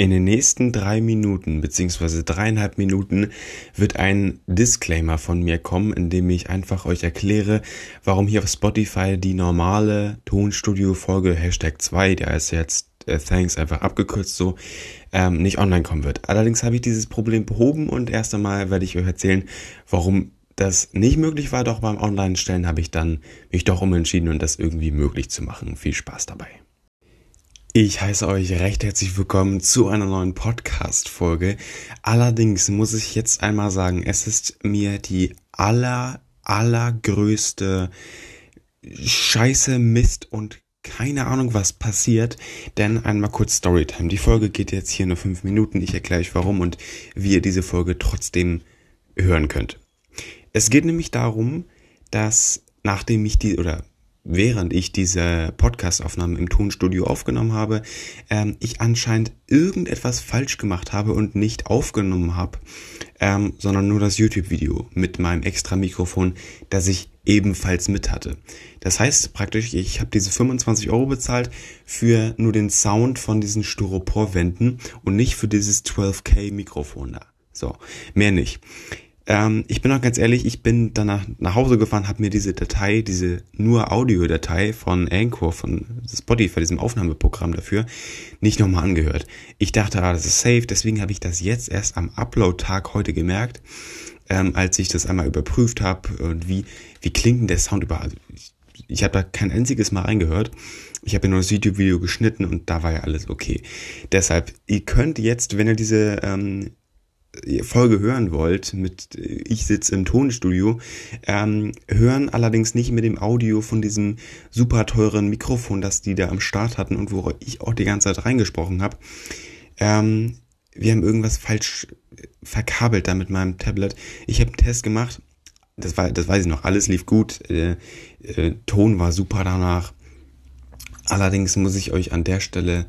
In den nächsten drei Minuten beziehungsweise dreieinhalb Minuten wird ein Disclaimer von mir kommen, in dem ich einfach euch erkläre, warum hier auf Spotify die normale Tonstudio-Folge Hashtag 2, der ist jetzt äh, Thanks einfach abgekürzt so, ähm, nicht online kommen wird. Allerdings habe ich dieses Problem behoben und erst einmal werde ich euch erzählen, warum das nicht möglich war, doch beim Online-Stellen habe ich dann mich doch umentschieden und das irgendwie möglich zu machen. Viel Spaß dabei. Ich heiße euch recht herzlich willkommen zu einer neuen Podcast-Folge. Allerdings muss ich jetzt einmal sagen, es ist mir die aller, allergrößte Scheiße, Mist und keine Ahnung, was passiert. Denn einmal kurz Storytime. Die Folge geht jetzt hier nur fünf Minuten. Ich erkläre euch warum und wie ihr diese Folge trotzdem hören könnt. Es geht nämlich darum, dass nachdem ich die, oder während ich diese Podcast-Aufnahme im Tonstudio aufgenommen habe, ähm, ich anscheinend irgendetwas falsch gemacht habe und nicht aufgenommen habe, ähm, sondern nur das YouTube-Video mit meinem extra Mikrofon, das ich ebenfalls mit hatte. Das heißt praktisch, ich habe diese 25 Euro bezahlt für nur den Sound von diesen Styroporwänden und nicht für dieses 12K Mikrofon da. So, mehr nicht. Ähm, ich bin auch ganz ehrlich, ich bin danach nach Hause gefahren, habe mir diese Datei, diese nur Audiodatei von Anchor, von Spotify, diesem Aufnahmeprogramm dafür, nicht nochmal angehört. Ich dachte, ah, das ist safe, deswegen habe ich das jetzt erst am Upload-Tag heute gemerkt, ähm, als ich das einmal überprüft habe und wie, wie klingt denn der Sound überall. Ich, ich habe da kein einziges Mal reingehört. Ich habe ja nur das YouTube-Video geschnitten und da war ja alles okay. Deshalb, ihr könnt jetzt, wenn ihr diese ähm, Folge hören wollt, mit ich sitze im Tonstudio, ähm, hören allerdings nicht mit dem Audio von diesem super teuren Mikrofon, das die da am Start hatten und wo ich auch die ganze Zeit reingesprochen habe. Ähm, wir haben irgendwas falsch verkabelt da mit meinem Tablet. Ich habe einen Test gemacht, das, war, das weiß ich noch, alles lief gut, äh, äh, Ton war super danach. Allerdings muss ich euch an der Stelle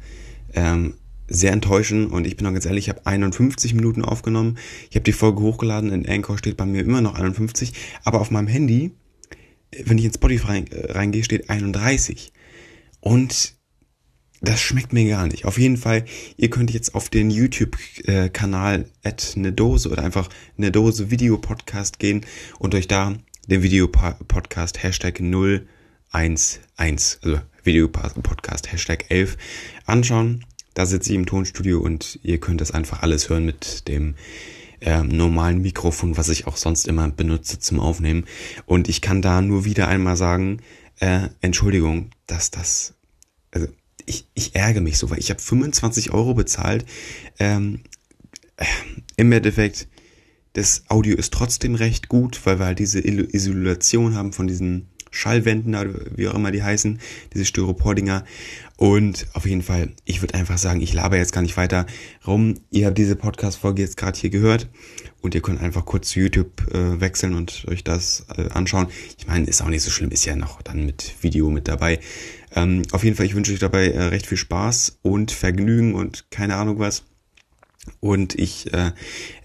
ähm, sehr enttäuschen und ich bin auch ganz ehrlich, ich habe 51 Minuten aufgenommen. Ich habe die Folge hochgeladen, in Anchor steht bei mir immer noch 51, aber auf meinem Handy, wenn ich in Spotify äh, reingehe, steht 31. Und das schmeckt mir gar nicht. Auf jeden Fall, ihr könnt jetzt auf den YouTube-Kanal at ne Dose oder einfach ne Dose Video Podcast gehen und euch da den Video Podcast Hashtag 011, also Video Podcast Hashtag 11 anschauen. Da sitze ich im Tonstudio und ihr könnt das einfach alles hören mit dem äh, normalen Mikrofon, was ich auch sonst immer benutze zum Aufnehmen. Und ich kann da nur wieder einmal sagen, äh, Entschuldigung, dass das, also ich, ich ärgere mich so, weil ich habe 25 Euro bezahlt. Ähm, äh, Im Endeffekt, das Audio ist trotzdem recht gut, weil wir halt diese Isolation haben von diesen Schallwänden, wie auch immer die heißen, diese Styropor-Dinger. Und auf jeden Fall, ich würde einfach sagen, ich laber jetzt gar nicht weiter rum. Ihr habt diese Podcast-Folge jetzt gerade hier gehört und ihr könnt einfach kurz zu YouTube äh, wechseln und euch das äh, anschauen. Ich meine, ist auch nicht so schlimm, ist ja noch dann mit Video mit dabei. Ähm, auf jeden Fall, ich wünsche euch dabei äh, recht viel Spaß und Vergnügen und keine Ahnung was. Und ich äh,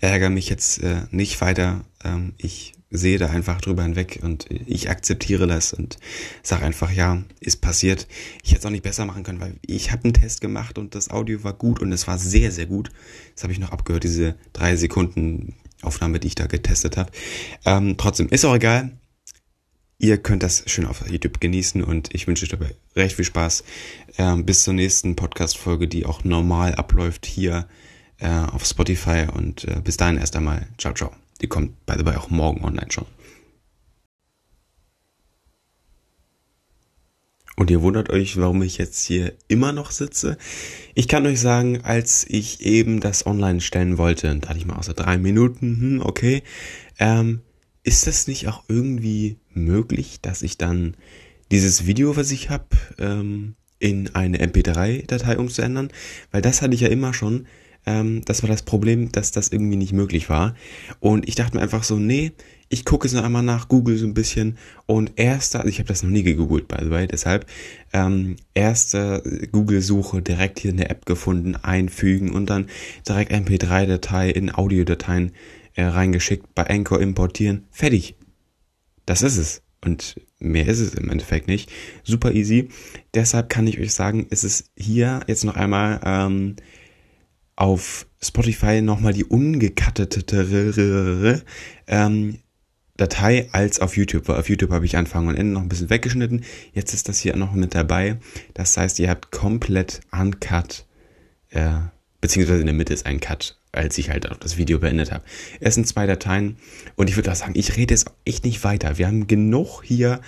ärgere mich jetzt äh, nicht weiter. Ähm, ich sehe da einfach drüber hinweg und ich akzeptiere das und sage einfach, ja, ist passiert. Ich hätte es auch nicht besser machen können, weil ich habe einen Test gemacht und das Audio war gut und es war sehr, sehr gut. Das habe ich noch abgehört, diese drei Sekunden Aufnahme, die ich da getestet habe. Ähm, trotzdem, ist auch egal. Ihr könnt das schön auf YouTube genießen und ich wünsche euch dabei recht viel Spaß. Ähm, bis zur nächsten Podcast-Folge, die auch normal abläuft hier äh, auf Spotify und äh, bis dahin erst einmal. Ciao, ciao. Die kommt by the way auch morgen online schon. Und ihr wundert euch, warum ich jetzt hier immer noch sitze. Ich kann euch sagen, als ich eben das online stellen wollte, da hatte ich mal außer drei Minuten, hm, okay, ähm, ist das nicht auch irgendwie möglich, dass ich dann dieses Video, was ich habe, ähm, in eine MP3-Datei umzuändern? Weil das hatte ich ja immer schon, ähm, das war das Problem, dass das irgendwie nicht möglich war. Und ich dachte mir einfach so, nee, ich gucke es noch einmal nach, Google so ein bisschen und erster, also ich habe das noch nie gegoogelt, by the way, deshalb ähm, erste Google-Suche direkt hier in der App gefunden, einfügen und dann direkt MP3-Datei in Audiodateien äh, reingeschickt, bei Anchor importieren, fertig. Das ist es. Und mehr ist es im Endeffekt nicht. Super easy. Deshalb kann ich euch sagen, ist es hier jetzt noch einmal ähm, auf Spotify nochmal die ungekattete ähm, Datei als auf YouTube. Auf YouTube habe ich Anfang und Ende noch ein bisschen weggeschnitten. Jetzt ist das hier noch mit dabei. Das heißt, ihr habt komplett uncut, äh, beziehungsweise in der Mitte ist ein Cut, als ich halt auch das Video beendet habe. Es sind zwei Dateien und ich würde auch sagen, ich rede jetzt echt nicht weiter. Wir haben genug hier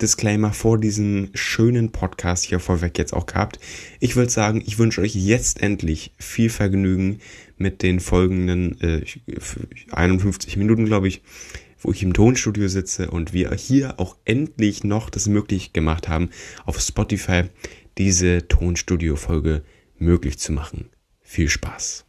Disclaimer vor diesem schönen Podcast hier vorweg jetzt auch gehabt. Ich würde sagen, ich wünsche euch jetzt endlich viel Vergnügen mit den folgenden äh, 51 Minuten, glaube ich wo ich im Tonstudio sitze und wir hier auch endlich noch das möglich gemacht haben, auf Spotify diese Tonstudio-Folge möglich zu machen. Viel Spaß!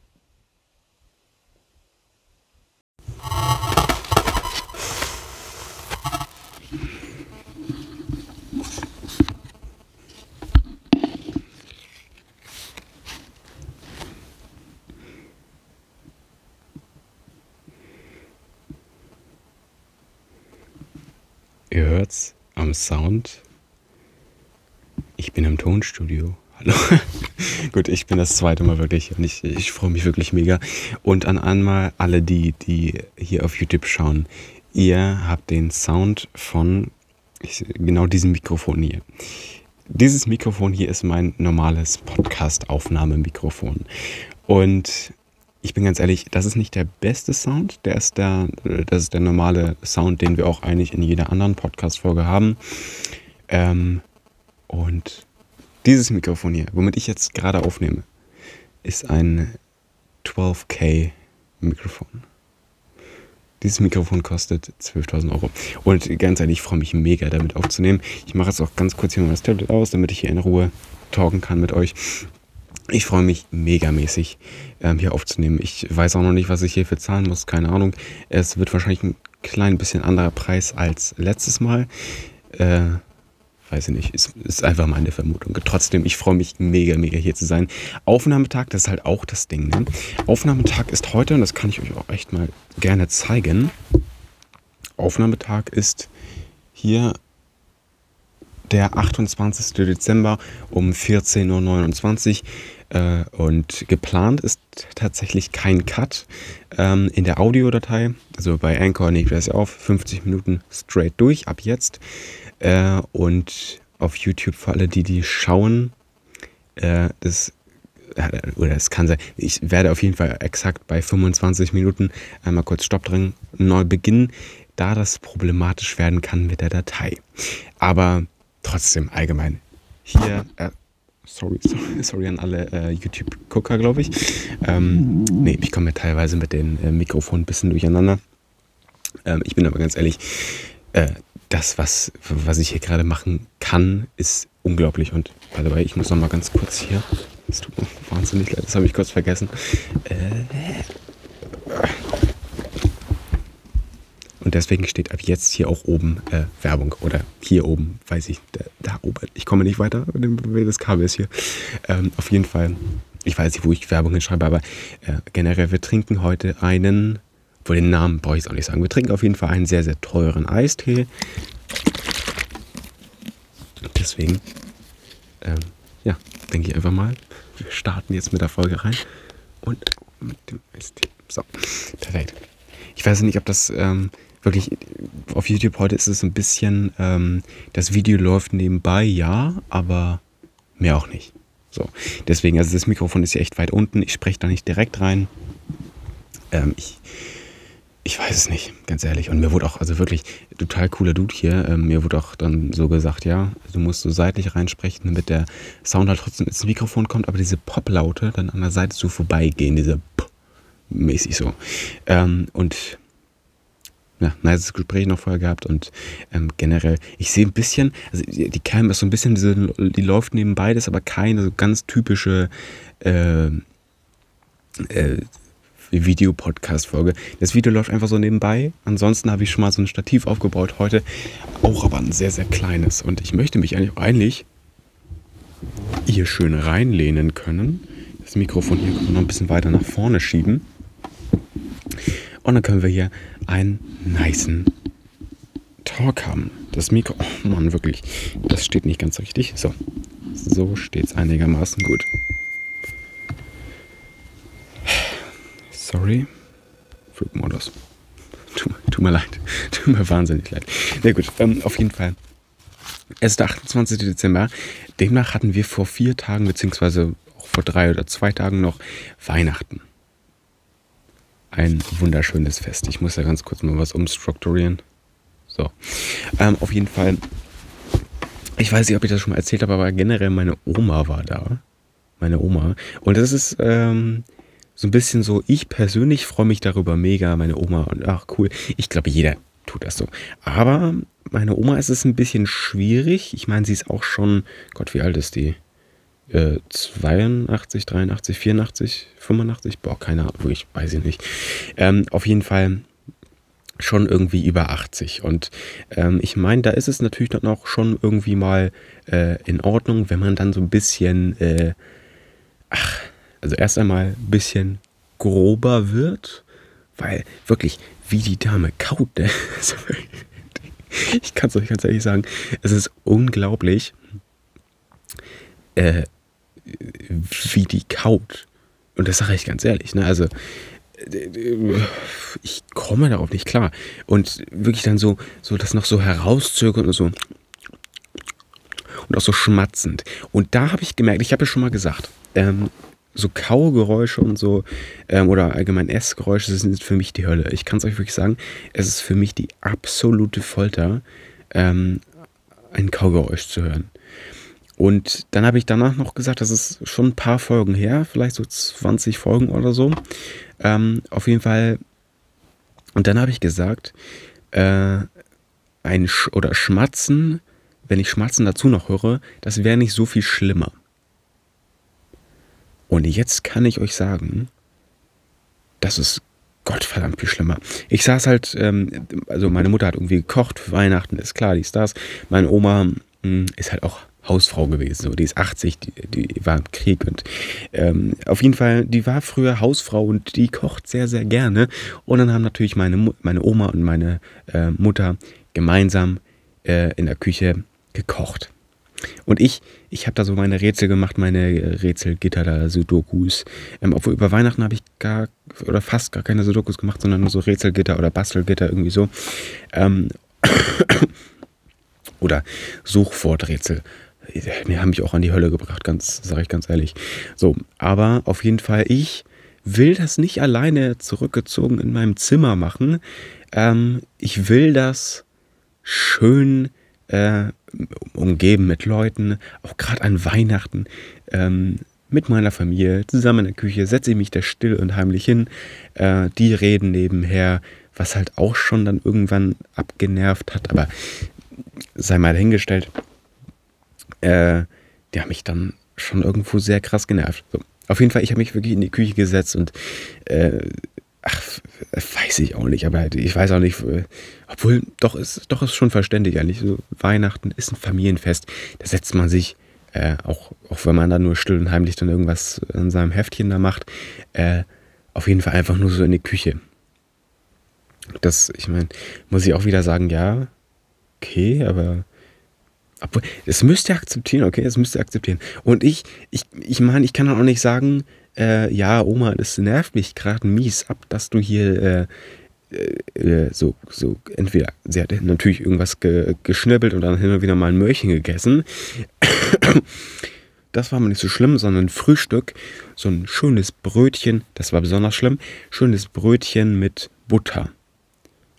Ihr hört's am Sound. Ich bin im Tonstudio. Hallo. Gut, ich bin das zweite Mal wirklich und ich, ich freue mich wirklich mega. Und an einmal alle die, die hier auf YouTube schauen. Ihr habt den Sound von ich, genau diesem Mikrofon hier. Dieses Mikrofon hier ist mein normales Podcast-Aufnahmemikrofon. Und ich bin ganz ehrlich, das ist nicht der beste Sound. Der ist der, das ist der normale Sound, den wir auch eigentlich in jeder anderen Podcast-Folge haben. Ähm, und dieses Mikrofon hier, womit ich jetzt gerade aufnehme, ist ein 12K Mikrofon. Dieses Mikrofon kostet 12.000 Euro. Und ganz ehrlich, ich freue mich mega damit aufzunehmen. Ich mache jetzt auch ganz kurz hier mal das Tablet aus, damit ich hier in Ruhe talken kann mit euch. Ich freue mich megamäßig, ähm, hier aufzunehmen. Ich weiß auch noch nicht, was ich hierfür zahlen muss, keine Ahnung. Es wird wahrscheinlich ein klein bisschen anderer Preis als letztes Mal. Äh, weiß ich nicht, ist, ist einfach meine Vermutung. Trotzdem, ich freue mich mega, mega hier zu sein. Aufnahmetag, das ist halt auch das Ding. Ne? Aufnahmetag ist heute, und das kann ich euch auch echt mal gerne zeigen. Aufnahmetag ist hier der 28. Dezember um 14.29 Uhr. Äh, und geplant ist tatsächlich kein Cut ähm, in der Audiodatei. Also bei Anchor nehme ich das auf, 50 Minuten straight durch, ab jetzt. Äh, und auf YouTube für alle, die die schauen, äh, das oder es kann sein, ich werde auf jeden Fall exakt bei 25 Minuten einmal kurz Stopp drin, neu beginnen, da das problematisch werden kann mit der Datei. Aber trotzdem allgemein hier, äh, sorry, sorry, sorry, an alle äh, YouTube-Gucker, glaube ich. Ähm, nee, ich komme ja teilweise mit den äh, Mikrofonen ein bisschen durcheinander. Ähm, ich bin aber ganz ehrlich, äh, das, was, was ich hier gerade machen kann, ist unglaublich. Und by the way, ich muss noch mal ganz kurz hier. Das tut mir wahnsinnig leid, das habe ich kurz vergessen. Äh, und deswegen steht ab jetzt hier auch oben äh, Werbung. Oder hier oben, weiß ich, da, da, oben. Ich komme nicht weiter, das Kabel ist hier. Ähm, auf jeden Fall, ich weiß nicht, wo ich Werbung hinschreibe, aber äh, generell, wir trinken heute einen, wohl den Namen brauche ich auch nicht sagen. Wir trinken auf jeden Fall einen sehr, sehr teuren Eistee. Deswegen, ähm, ja, denke ich einfach mal, wir starten jetzt mit der Folge rein. Und mit dem Eistee. So, perfekt. Ich weiß nicht, ob das ähm, wirklich, auf YouTube heute ist es ein bisschen, ähm, das Video läuft nebenbei, ja, aber mehr auch nicht. So, deswegen, also das Mikrofon ist ja echt weit unten, ich spreche da nicht direkt rein. Ähm, ich, ich weiß es nicht, ganz ehrlich. Und mir wurde auch, also wirklich, total cooler Dude hier. Ähm, mir wurde auch dann so gesagt, ja, du musst so seitlich reinsprechen, damit der Sound halt trotzdem ins Mikrofon kommt, aber diese Pop-Laute dann an der Seite so vorbeigehen, diese P mäßig so. Ähm, und ja, nice Gespräch noch vorher gehabt und ähm, generell, ich sehe ein bisschen, also die, Cam ist so ein bisschen, diese, die läuft nebenbei, das ist aber keine so ganz typische äh, äh, Videopodcast-Folge. Das Video läuft einfach so nebenbei. Ansonsten habe ich schon mal so ein Stativ aufgebaut heute, auch aber ein sehr, sehr kleines. Und ich möchte mich eigentlich, eigentlich hier schön reinlehnen können. Das Mikrofon hier noch ein bisschen weiter nach vorne schieben. Und dann können wir hier einen niceen Talk haben. Das Mikro, oh Mann, wirklich, das steht nicht ganz richtig. So, so steht es einigermaßen gut. Sorry. Flugmodus. Tut, tut mir leid. Tut mir wahnsinnig leid. Na gut, ähm, auf jeden Fall. Es ist der 28. Dezember. Demnach hatten wir vor vier Tagen, beziehungsweise auch vor drei oder zwei Tagen noch Weihnachten. Ein wunderschönes Fest. Ich muss da ganz kurz mal was umstrukturieren. So. Ähm, auf jeden Fall. Ich weiß nicht, ob ich das schon mal erzählt habe, aber generell meine Oma war da. Meine Oma. Und das ist ähm, so ein bisschen so, ich persönlich freue mich darüber mega, meine Oma. Und ach cool. Ich glaube, jeder tut das so. Aber meine Oma ist es ein bisschen schwierig. Ich meine, sie ist auch schon, Gott, wie alt ist die? Äh, 82, 83, 84, 85? Boah, keine Ahnung, ich weiß ich nicht. Ähm, auf jeden Fall schon irgendwie über 80. Und ähm, ich meine, da ist es natürlich dann auch schon irgendwie mal äh, in Ordnung, wenn man dann so ein bisschen, äh, ach, also erst einmal ein bisschen grober wird, weil wirklich, wie die Dame kaut, ne? ich kann es euch ganz ehrlich sagen, es ist unglaublich, äh, wie die kaut. Und das sage ich ganz ehrlich, ne? Also, ich komme darauf nicht klar. Und wirklich dann so, so das noch so herauszögern und so. Und auch so schmatzend. Und da habe ich gemerkt, ich habe ja schon mal gesagt, ähm, so Kaugeräusche und so, ähm, oder allgemein Essgeräusche sind für mich die Hölle. Ich kann es euch wirklich sagen, es ist für mich die absolute Folter, ähm, ein Kaugeräusch zu hören. Und dann habe ich danach noch gesagt, das ist schon ein paar Folgen her, vielleicht so 20 Folgen oder so. Ähm, auf jeden Fall. Und dann habe ich gesagt, äh, ein Sch oder Schmatzen, wenn ich Schmatzen dazu noch höre, das wäre nicht so viel schlimmer. Und jetzt kann ich euch sagen, das ist Gottverdammt viel schlimmer. Ich saß halt, ähm, also meine Mutter hat irgendwie gekocht für Weihnachten, ist klar, die ist das. Meine Oma mh, hm, ist halt auch Hausfrau gewesen. So, die ist 80, die, die war im Krieg und ähm, auf jeden Fall, die war früher Hausfrau und die kocht sehr, sehr gerne. Und dann haben natürlich meine, meine Oma und meine äh, Mutter gemeinsam äh, in der Küche gekocht. Und ich, ich habe da so meine Rätsel gemacht, meine Rätselgitter da, Sudokus. Ähm, obwohl über Weihnachten habe ich gar oder fast gar keine Sudokus gemacht, sondern nur so Rätselgitter oder Bastelgitter irgendwie so. Ähm, oder Suchworträtsel die haben mich auch an die Hölle gebracht, ganz, sage ich ganz ehrlich. So, aber auf jeden Fall, ich will das nicht alleine zurückgezogen in meinem Zimmer machen. Ähm, ich will das schön äh, umgeben mit Leuten, auch gerade an Weihnachten. Ähm, mit meiner Familie zusammen in der Küche setze ich mich da still und heimlich hin. Äh, die reden nebenher, was halt auch schon dann irgendwann abgenervt hat, aber sei mal dahingestellt äh, die haben mich dann schon irgendwo sehr krass genervt. So. Auf jeden Fall, ich habe mich wirklich in die Küche gesetzt und äh, ach, weiß ich auch nicht, aber ich weiß auch nicht, äh, obwohl doch ist doch ist schon verständlich eigentlich. So, Weihnachten ist ein Familienfest, da setzt man sich äh, auch, auch wenn man da nur still und heimlich dann irgendwas in seinem Heftchen da macht, äh, auf jeden Fall einfach nur so in die Küche. Das, ich meine, muss ich auch wieder sagen, ja, okay, aber obwohl, es müsst ihr akzeptieren, okay? Es müsst ihr akzeptieren. Und ich, ich, ich meine, ich kann auch nicht sagen, äh, ja, Oma, das nervt mich gerade mies ab, dass du hier äh, äh, so, so, entweder, sie hat natürlich irgendwas ge, geschnibbelt und dann hin und wieder mal ein Möhrchen gegessen. Das war mal nicht so schlimm, sondern Frühstück, so ein schönes Brötchen, das war besonders schlimm, schönes Brötchen mit Butter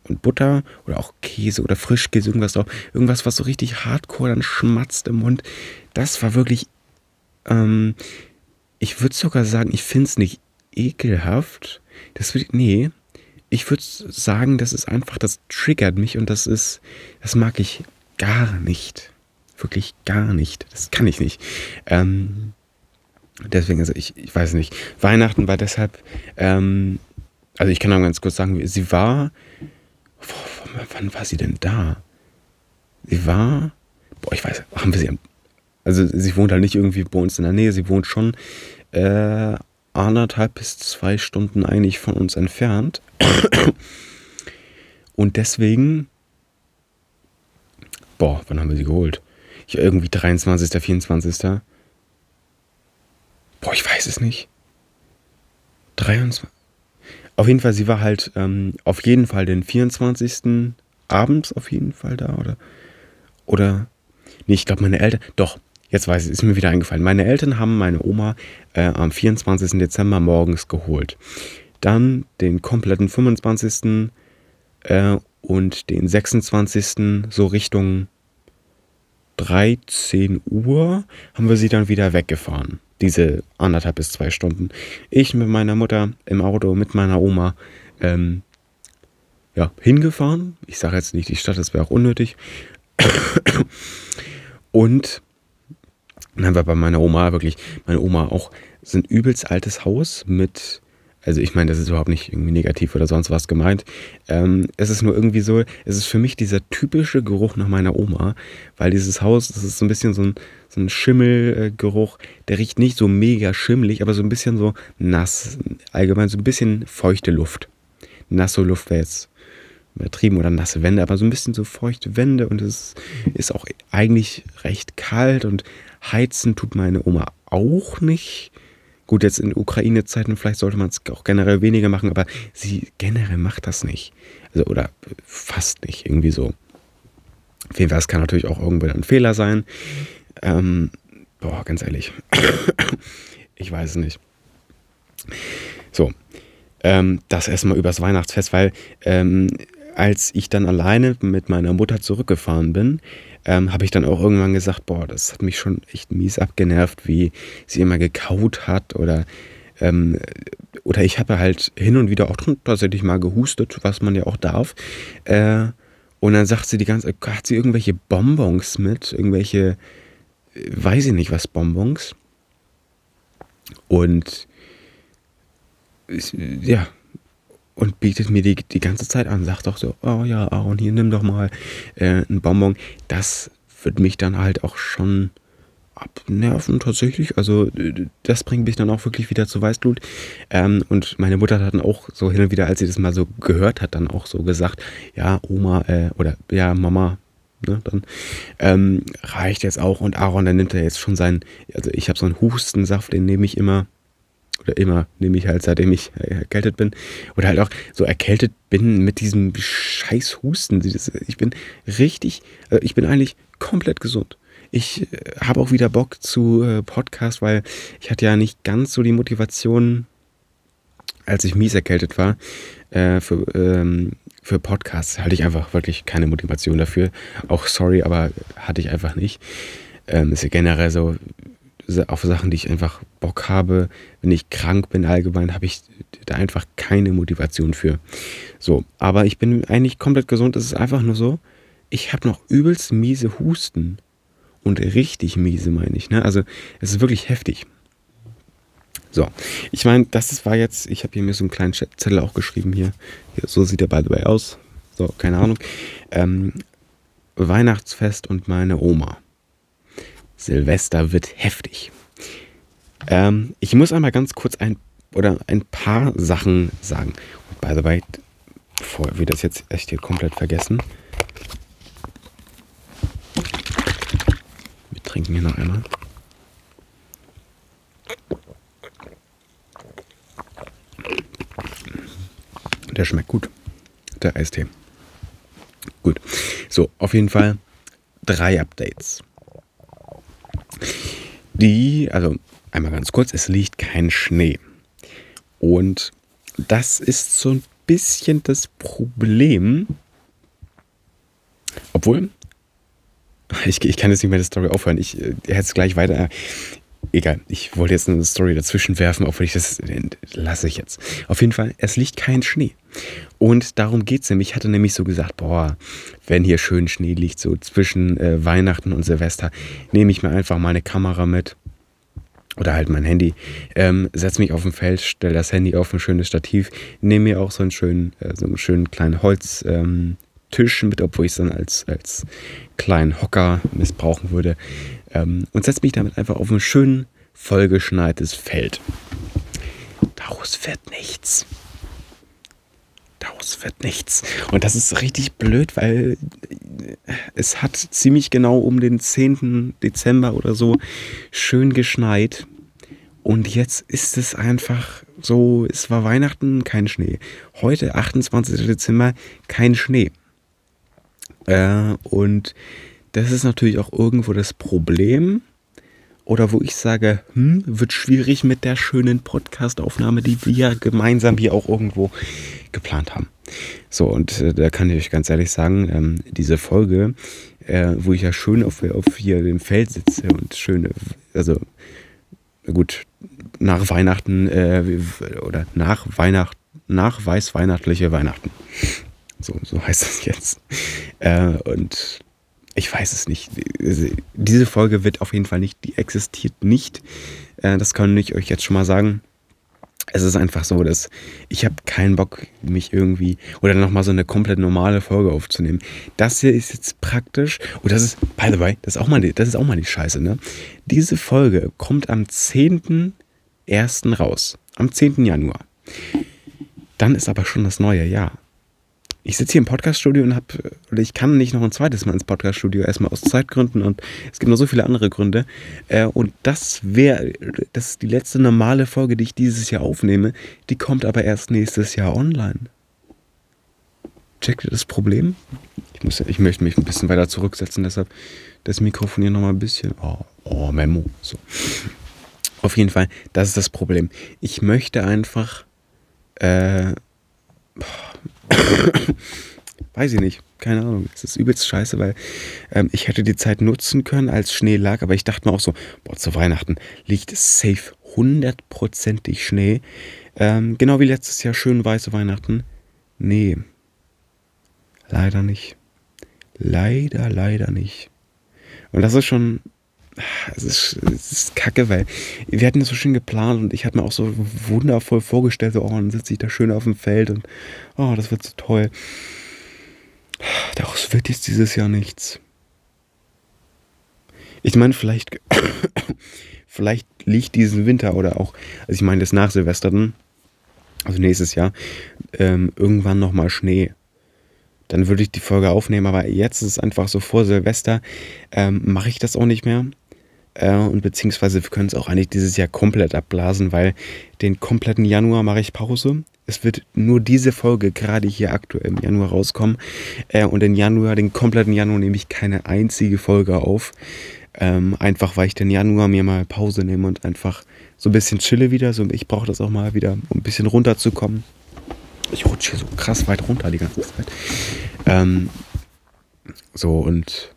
und Butter oder auch Käse oder Frischkäse, irgendwas drauf. Irgendwas, was so richtig hardcore dann schmatzt im Mund. Das war wirklich, ähm, ich würde sogar sagen, ich finde es nicht ekelhaft. Das wird, nee, ich würde sagen, das ist einfach, das triggert mich und das ist, das mag ich gar nicht. Wirklich gar nicht. Das kann ich nicht. Ähm, deswegen, also ich, ich weiß nicht. Weihnachten war deshalb, ähm, also ich kann auch ganz kurz sagen, sie war wann war sie denn da? Sie war, boah, ich weiß, haben wir sie, also sie wohnt halt nicht irgendwie bei uns in der Nähe, sie wohnt schon äh, anderthalb bis zwei Stunden eigentlich von uns entfernt. Und deswegen, boah, wann haben wir sie geholt? Ich, irgendwie 23., 24. Boah, ich weiß es nicht. 23. auf jeden Fall, sie war halt ähm, auf jeden Fall den 24. abends auf jeden Fall da, oder? Oder, nee, ich glaube, meine Eltern, doch, jetzt weiß ich, ist mir wieder eingefallen. Meine Eltern haben meine Oma äh, am 24. Dezember morgens geholt. Dann den kompletten 25. Äh, und den 26. so Richtung 13 Uhr haben wir sie dann wieder weggefahren. Diese anderthalb bis zwei Stunden. Ich mit meiner Mutter im Auto, mit meiner Oma ähm, ja, hingefahren. Ich sage jetzt nicht die Stadt, das wäre auch unnötig. Und dann haben wir bei meiner Oma wirklich, meine Oma auch, so ein übelst altes Haus mit also ich meine, das ist überhaupt nicht irgendwie negativ oder sonst was gemeint. Ähm, es ist nur irgendwie so, es ist für mich dieser typische Geruch nach meiner Oma, weil dieses Haus, das ist so ein bisschen so ein, so ein Schimmelgeruch, der riecht nicht so mega schimmelig, aber so ein bisschen so nass, allgemein so ein bisschen feuchte Luft. Nasse Luft wäre jetzt übertrieben oder nasse Wände, aber so ein bisschen so feuchte Wände und es ist auch eigentlich recht kalt und heizen tut meine Oma auch nicht. Gut, jetzt in Ukraine-Zeiten, vielleicht sollte man es auch generell weniger machen, aber sie generell macht das nicht. Also, oder fast nicht, irgendwie so. Auf jeden Fall, es kann natürlich auch irgendwo ein Fehler sein. Ähm, boah, ganz ehrlich. ich weiß es nicht. So, ähm, das erstmal übers Weihnachtsfest, weil ähm, als ich dann alleine mit meiner Mutter zurückgefahren bin, ähm, habe ich dann auch irgendwann gesagt, boah, das hat mich schon echt mies abgenervt, wie sie immer gekaut hat oder ähm, oder ich habe halt hin und wieder auch tatsächlich mal gehustet, was man ja auch darf. Äh, und dann sagt sie die ganze, hat sie irgendwelche Bonbons mit, irgendwelche, äh, weiß ich nicht was Bonbons. Und ja, und bietet mir die, die ganze Zeit an, sagt doch so, oh ja, Aaron, hier nimm doch mal äh, einen Bonbon. Das wird mich dann halt auch schon abnerven tatsächlich. Also das bringt mich dann auch wirklich wieder zu Weißblut. Ähm, und meine Mutter hat dann auch so hin und wieder, als sie das mal so gehört hat, dann auch so gesagt, ja, Oma äh, oder ja, Mama, Ne, dann ähm, reicht jetzt auch und Aaron, der nimmt er jetzt schon seinen, also ich habe so einen Hustensaft, den nehme ich immer oder immer nehme ich halt, seitdem ich erkältet bin. Oder halt auch so erkältet bin mit diesem scheiß Husten. Ich bin richtig, äh, ich bin eigentlich komplett gesund. Ich äh, habe auch wieder Bock zu äh, Podcast, weil ich hatte ja nicht ganz so die Motivation, als ich mies erkältet war, für, ähm, für Podcasts hatte ich einfach wirklich keine Motivation dafür. Auch sorry, aber hatte ich einfach nicht. Ähm, ist ja generell so, auf Sachen, die ich einfach Bock habe. Wenn ich krank bin allgemein, habe ich da einfach keine Motivation für. So, aber ich bin eigentlich komplett gesund. Es ist einfach nur so, ich habe noch übelst miese Husten. Und richtig miese, meine ich. Ne? Also es ist wirklich heftig. So, ich meine, das war jetzt, ich habe hier mir so einen kleinen Zettel auch geschrieben hier. hier so sieht er by the way aus. So, keine Ahnung. Ähm, Weihnachtsfest und meine Oma. Silvester wird heftig. Ähm, ich muss einmal ganz kurz ein oder ein paar Sachen sagen. Und by the way, bevor wir das jetzt echt hier komplett vergessen, wir trinken hier noch einmal. Der schmeckt gut, der Eistee. Gut, so, auf jeden Fall drei Updates. Die, also einmal ganz kurz, es liegt kein Schnee. Und das ist so ein bisschen das Problem. Obwohl, ich, ich kann jetzt nicht mehr die Story aufhören. Ich äh, hätte es gleich weiter. Egal, ich wollte jetzt eine Story dazwischen werfen, obwohl ich das lasse ich jetzt. Auf jeden Fall, es liegt kein Schnee. Und darum geht es nämlich. Ich hatte nämlich so gesagt, boah, wenn hier schön Schnee liegt, so zwischen äh, Weihnachten und Silvester, nehme ich mir einfach meine Kamera mit oder halt mein Handy, ähm, setze mich auf ein Feld, stelle das Handy auf ein schönes Stativ, nehme mir auch so einen schönen, äh, so einen schönen kleinen Holztisch ähm, mit, obwohl ich es dann als, als kleinen Hocker missbrauchen würde ähm, und setze mich damit einfach auf ein schön vollgeschneites Feld. Daraus wird nichts. Daraus wird nichts. Und das ist richtig blöd, weil es hat ziemlich genau um den 10. Dezember oder so schön geschneit. Und jetzt ist es einfach so, es war Weihnachten, kein Schnee. Heute, 28. Dezember, kein Schnee. Äh, und das ist natürlich auch irgendwo das Problem. Oder wo ich sage, hm, wird schwierig mit der schönen Podcast-Aufnahme, die wir gemeinsam hier auch irgendwo geplant haben. So, und äh, da kann ich euch ganz ehrlich sagen, ähm, diese Folge, äh, wo ich ja schön auf, auf hier dem Feld sitze und schöne, also gut, nach Weihnachten äh, oder nach Weihnachten, nach weißweihnachtliche Weihnachten. So, so heißt das jetzt. Äh, und ich weiß es nicht. Diese Folge wird auf jeden Fall nicht, die existiert nicht. Äh, das kann ich euch jetzt schon mal sagen. Es ist einfach so, dass ich habe keinen Bock, mich irgendwie oder nochmal so eine komplett normale Folge aufzunehmen. Das hier ist jetzt praktisch, und das ist, by the way, das ist auch mal die, das ist auch mal die Scheiße, ne? Diese Folge kommt am 10.01. raus. Am 10. Januar. Dann ist aber schon das neue Jahr ich sitze hier im Podcaststudio und habe, oder ich kann nicht noch ein zweites Mal ins Podcaststudio, erstmal aus Zeitgründen und es gibt noch so viele andere Gründe. Äh, und das wäre, das ist die letzte normale Folge, die ich dieses Jahr aufnehme. Die kommt aber erst nächstes Jahr online. Checkt ihr das Problem? Ich, muss, ich möchte mich ein bisschen weiter zurücksetzen, deshalb das Mikrofon hier nochmal ein bisschen. Oh, oh, Memo. So. Auf jeden Fall, das ist das Problem. Ich möchte einfach. Äh, Weiß ich nicht. Keine Ahnung. Es ist übelst scheiße, weil ähm, ich hätte die Zeit nutzen können, als Schnee lag, aber ich dachte mir auch so, boah, zu Weihnachten liegt safe hundertprozentig Schnee. Ähm, genau wie letztes Jahr schön weiße Weihnachten. Nee. Leider nicht. Leider, leider nicht. Und das ist schon es ist, es ist kacke, weil wir hatten das so schön geplant und ich hatte mir auch so wundervoll vorgestellt, so, oh, dann sitze ich da schön auf dem Feld und oh, das wird so toll. Daraus wird jetzt dieses Jahr nichts. Ich meine, vielleicht, vielleicht liegt diesen Winter oder auch, also ich meine, das nach Silvester dann, also nächstes Jahr, ähm, irgendwann nochmal Schnee dann würde ich die Folge aufnehmen. Aber jetzt ist es einfach so vor Silvester, ähm, mache ich das auch nicht mehr. Äh, und beziehungsweise wir können es auch eigentlich dieses Jahr komplett abblasen, weil den kompletten Januar mache ich Pause. Es wird nur diese Folge gerade hier aktuell im Januar rauskommen. Äh, und den Januar, den kompletten Januar nehme ich keine einzige Folge auf. Ähm, einfach weil ich den Januar mir mal Pause nehme und einfach so ein bisschen chille wieder. So, ich brauche das auch mal wieder, um ein bisschen runterzukommen. Ich rutsche hier so krass weit runter die ganze Zeit. Ähm, so und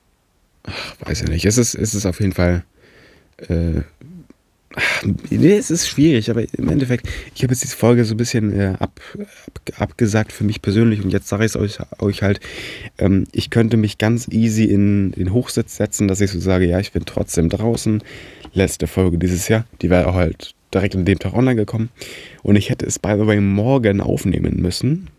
ach, weiß ja nicht. Es ist, es ist auf jeden Fall äh, nee, es ist schwierig, aber im Endeffekt, ich habe jetzt diese Folge so ein bisschen äh, ab, ab, abgesagt für mich persönlich und jetzt sage ich es euch, euch halt, ähm, ich könnte mich ganz easy in den Hochsitz setzen, dass ich so sage, ja, ich bin trotzdem draußen. Letzte Folge dieses Jahr, die wäre auch halt direkt an dem Tag online gekommen und ich hätte es, by the way, morgen aufnehmen müssen.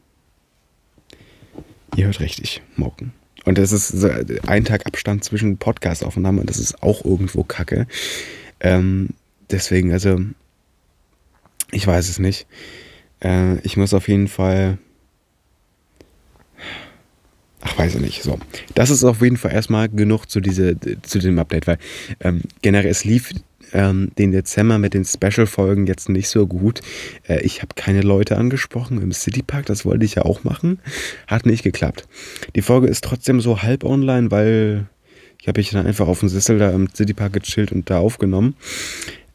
Ihr hört richtig, morgen. Und das ist so ein Tag Abstand zwischen Podcast-Aufnahmen und das ist auch irgendwo kacke. Ähm, deswegen, also, ich weiß es nicht. Äh, ich muss auf jeden Fall. Ach, weiß ich nicht. So. Das ist auf jeden Fall erstmal genug zu, diese, zu dem Update, weil ähm, generell es lief ähm, den Dezember mit den Special-Folgen jetzt nicht so gut. Äh, ich habe keine Leute angesprochen im Citypark, das wollte ich ja auch machen. Hat nicht geklappt. Die Folge ist trotzdem so halb online, weil ich habe mich dann einfach auf dem Sessel da im Citypark gechillt und da aufgenommen.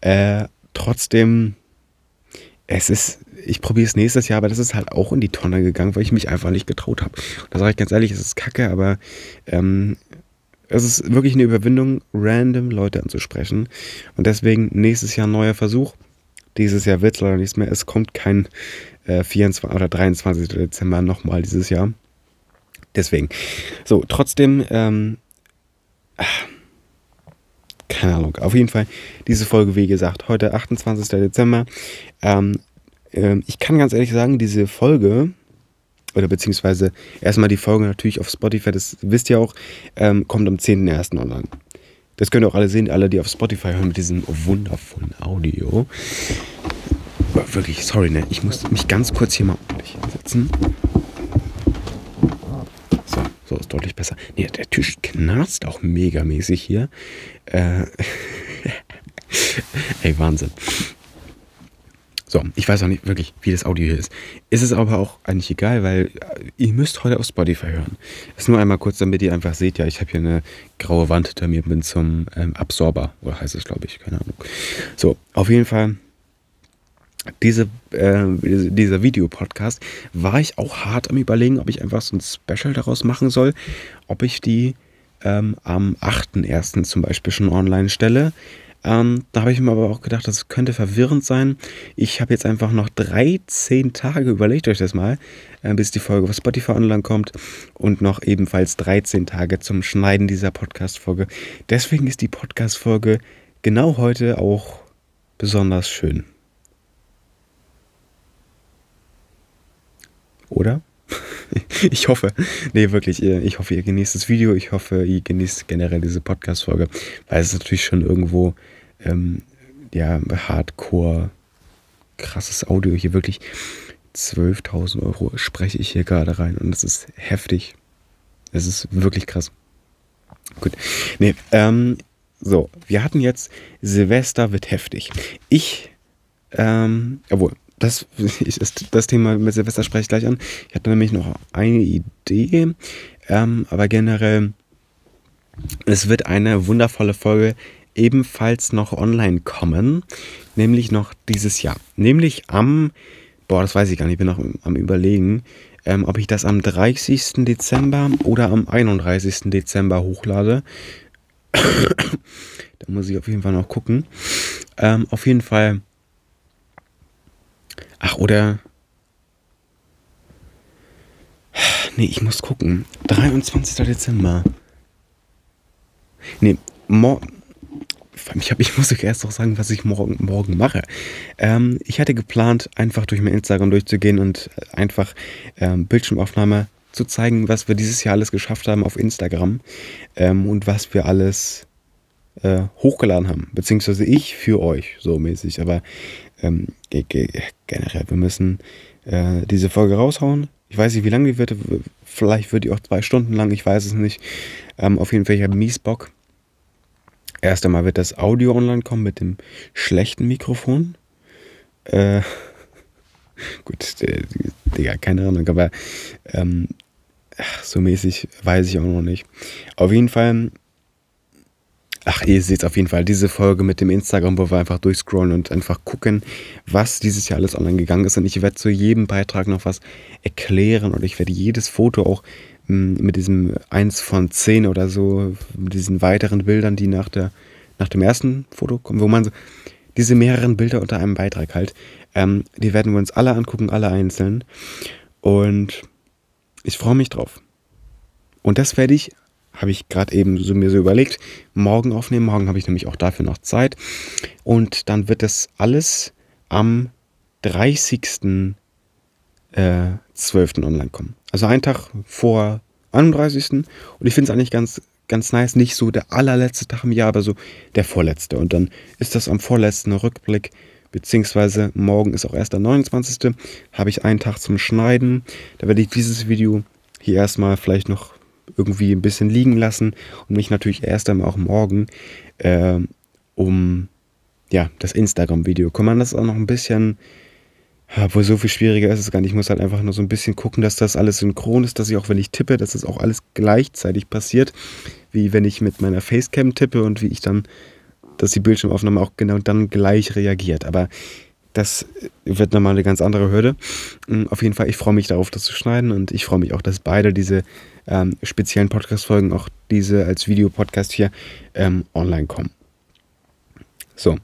Äh, trotzdem, es ist, ich probiere es nächstes Jahr, aber das ist halt auch in die Tonne gegangen, weil ich mich einfach nicht getraut habe. Da sage ich ganz ehrlich, es ist kacke, aber ähm, es ist wirklich eine Überwindung, random Leute anzusprechen. Und deswegen nächstes Jahr neuer Versuch. Dieses Jahr wird es leider nichts mehr. Es kommt kein äh, 24 oder 23. Dezember nochmal dieses Jahr. Deswegen. So, trotzdem, ähm, keine Ahnung. Auf jeden Fall, diese Folge, wie gesagt, heute 28. Dezember. Ähm, äh, ich kann ganz ehrlich sagen, diese Folge oder beziehungsweise erstmal die Folge natürlich auf Spotify, das wisst ihr auch, ähm, kommt am 10.01. online. Das könnt ihr auch alle sehen, alle, die auf Spotify hören mit diesem wundervollen Audio. Aber wirklich, sorry, ne? Ich muss mich ganz kurz hier mal ordentlich setzen. So, so ist deutlich besser. Ne, der Tisch knarzt auch megamäßig hier. Äh, Ey, Wahnsinn. So, ich weiß auch nicht wirklich, wie das Audio hier ist. Ist es aber auch eigentlich egal, weil äh, ihr müsst heute auf Spotify hören. Das ist nur einmal kurz, damit ihr einfach seht, ja, ich habe hier eine graue Wand hinter mir, bin zum ähm, Absorber, oder heißt es, glaube ich, keine Ahnung. So, auf jeden Fall, diese, äh, dieser Videopodcast war ich auch hart am überlegen, ob ich einfach so ein Special daraus machen soll, ob ich die ähm, am 8.1. zum Beispiel schon online stelle. Ähm, da habe ich mir aber auch gedacht, das könnte verwirrend sein. Ich habe jetzt einfach noch 13 Tage, überlegt euch das mal, äh, bis die Folge auf Spotify online kommt und noch ebenfalls 13 Tage zum Schneiden dieser Podcast-Folge. Deswegen ist die Podcast-Folge genau heute auch besonders schön. Oder? ich hoffe, nee, wirklich, ich hoffe, ihr genießt das Video. Ich hoffe, ihr genießt generell diese Podcast-Folge, weil es ist natürlich schon irgendwo, ähm, ja, hardcore, krasses Audio hier. Wirklich 12.000 Euro spreche ich hier gerade rein und das ist heftig. Es ist wirklich krass. Gut, nee, ähm, so, wir hatten jetzt Silvester wird heftig. Ich, ähm, obwohl, das ist das Thema mit Silvester spreche ich gleich an. Ich hatte nämlich noch eine Idee, ähm, aber generell, es wird eine wundervolle Folge ebenfalls noch online kommen, nämlich noch dieses Jahr. Nämlich am, boah, das weiß ich gar nicht, ich bin noch am Überlegen, ähm, ob ich das am 30. Dezember oder am 31. Dezember hochlade. da muss ich auf jeden Fall noch gucken. Ähm, auf jeden Fall Ach, oder. Nee, ich muss gucken. 23. Dezember. Nee, morgen. Ich, ich muss euch erst noch sagen, was ich morgen, morgen mache. Ähm, ich hatte geplant, einfach durch mein Instagram durchzugehen und einfach ähm, Bildschirmaufnahme zu zeigen, was wir dieses Jahr alles geschafft haben auf Instagram ähm, und was wir alles äh, hochgeladen haben. Beziehungsweise ich für euch, so mäßig. Aber ähm, generell, wir müssen äh, diese Folge raushauen. Ich weiß nicht, wie lange die wird. Vielleicht wird die auch zwei Stunden lang, ich weiß es nicht. Ähm, auf jeden Fall, ich habe mies Bock. Erst einmal wird das Audio online kommen mit dem schlechten Mikrofon. Äh, gut, äh, Digga, keine Ahnung, aber ähm, so mäßig weiß ich auch noch nicht. Auf jeden Fall Ach, ihr seht auf jeden Fall diese Folge mit dem Instagram, wo wir einfach durchscrollen und einfach gucken, was dieses Jahr alles online gegangen ist. Und ich werde zu jedem Beitrag noch was erklären und ich werde jedes Foto auch hm, mit diesem 1 von 10 oder so, mit diesen weiteren Bildern, die nach, der, nach dem ersten Foto kommen, wo man so diese mehreren Bilder unter einem Beitrag halt, ähm, die werden wir uns alle angucken, alle einzeln. Und ich freue mich drauf. Und das werde ich habe ich gerade eben so mir so überlegt, morgen aufnehmen. Morgen habe ich nämlich auch dafür noch Zeit. Und dann wird das alles am 30.12. Äh, online kommen. Also einen Tag vor 31. Und ich finde es eigentlich ganz, ganz nice. Nicht so der allerletzte Tag im Jahr, aber so der vorletzte. Und dann ist das am vorletzten Rückblick. Beziehungsweise morgen ist auch erst der 29. Habe ich einen Tag zum Schneiden. Da werde ich dieses Video hier erstmal vielleicht noch irgendwie ein bisschen liegen lassen und mich natürlich erst einmal auch morgen äh, um ja, das Instagram-Video kümmern. Das ist auch noch ein bisschen, obwohl so viel schwieriger ist es gar nicht. Ich muss halt einfach nur so ein bisschen gucken, dass das alles synchron ist, dass ich auch, wenn ich tippe, dass das auch alles gleichzeitig passiert, wie wenn ich mit meiner Facecam tippe und wie ich dann, dass die Bildschirmaufnahme auch genau dann gleich reagiert. Aber das wird nochmal eine ganz andere Hürde. Hm, auf jeden Fall, ich freue mich darauf, das zu schneiden und ich freue mich auch, dass beide diese ähm, speziellen Podcast-Folgen, auch diese als Videopodcast hier, ähm, online kommen. So,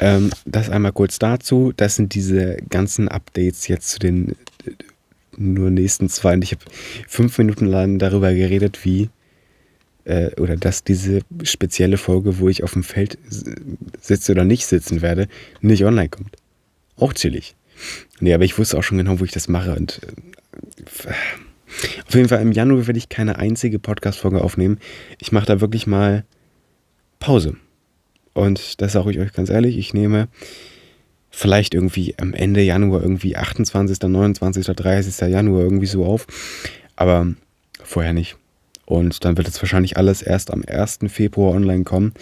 ähm, das einmal kurz dazu. Das sind diese ganzen Updates jetzt zu den nur nächsten zwei. Und ich habe fünf Minuten lang darüber geredet, wie äh, oder dass diese spezielle Folge, wo ich auf dem Feld sitze oder nicht sitzen werde, nicht online kommt. Auch chillig. Nee, aber ich wusste auch schon genau, wo ich das mache. Und äh, auf jeden Fall im Januar werde ich keine einzige Podcast-Folge aufnehmen. Ich mache da wirklich mal Pause. Und das sage ich euch ganz ehrlich, ich nehme vielleicht irgendwie am Ende Januar, irgendwie 28., 29., 30. Januar irgendwie so auf. Aber vorher nicht. Und dann wird es wahrscheinlich alles erst am 1. Februar online kommen.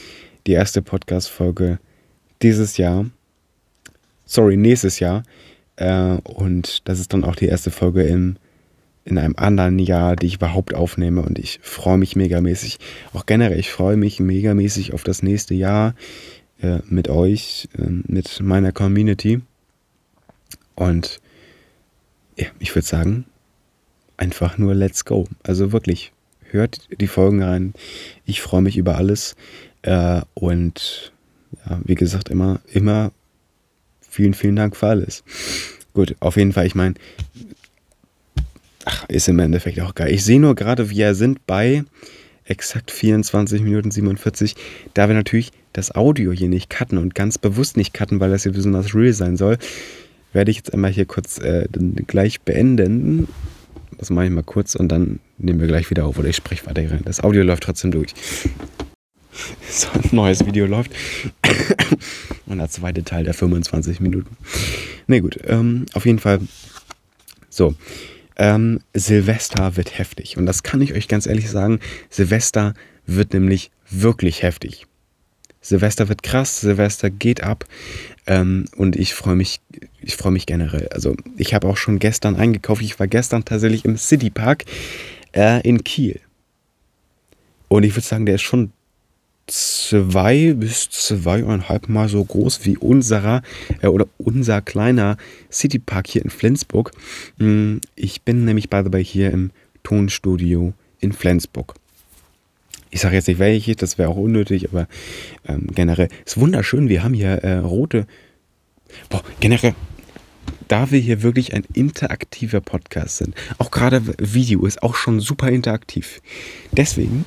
Die erste Podcast-Folge dieses Jahr. Sorry, nächstes Jahr. Äh, und das ist dann auch die erste Folge im, in einem anderen Jahr, die ich überhaupt aufnehme. Und ich freue mich megamäßig. Auch generell, ich freue mich megamäßig auf das nächste Jahr äh, mit euch, äh, mit meiner Community. Und ja, ich würde sagen, einfach nur let's go. Also wirklich, hört die Folgen rein. Ich freue mich über alles. Äh, und ja, wie gesagt, immer, immer vielen, vielen Dank für alles. Gut, auf jeden Fall, ich meine, ist im Endeffekt auch geil. Ich sehe nur gerade, wir sind bei exakt 24 Minuten 47, da wir natürlich das Audio hier nicht cutten und ganz bewusst nicht cutten, weil das hier besonders real sein soll, werde ich jetzt einmal hier kurz äh, gleich beenden. Das mache ich mal kurz und dann nehmen wir gleich wieder auf oder ich spreche weiter rein. Das Audio läuft trotzdem durch. So, ein neues Video läuft. Und der zweite Teil der 25 Minuten. Ne, gut. Ähm, auf jeden Fall. So. Ähm, Silvester wird heftig. Und das kann ich euch ganz ehrlich sagen. Silvester wird nämlich wirklich heftig. Silvester wird krass, Silvester geht ab ähm, und ich freue mich, ich freue mich generell. Also ich habe auch schon gestern eingekauft. Ich war gestern tatsächlich im Citypark äh, in Kiel und ich würde sagen, der ist schon zwei bis zweieinhalb Mal so groß wie unserer äh, oder unser kleiner Citypark hier in Flensburg. Mm, ich bin nämlich by the way hier im Tonstudio in Flensburg. Ich sage jetzt nicht welche, das wäre auch unnötig, aber ähm, generell ist wunderschön. Wir haben hier äh, rote. Boah, generell, da wir hier wirklich ein interaktiver Podcast sind, auch gerade Video ist auch schon super interaktiv. Deswegen,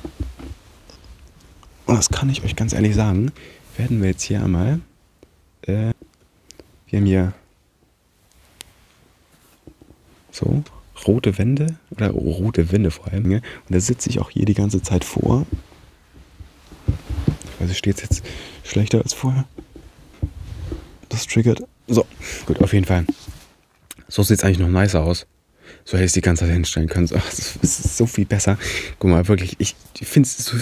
und das kann ich euch ganz ehrlich sagen, werden wir jetzt hier einmal. Äh, wir haben hier so rote Wände oder rote Wände vor allem. Und da sitze ich auch hier die ganze Zeit vor. Ich weiß, steht es jetzt schlechter als vorher. Das triggert. So, gut, auf jeden Fall. So sieht es eigentlich noch nicer aus. So hätte ich es die ganze Zeit hinstellen können. Ach, das ist so viel besser. Guck mal, wirklich, ich finde es so,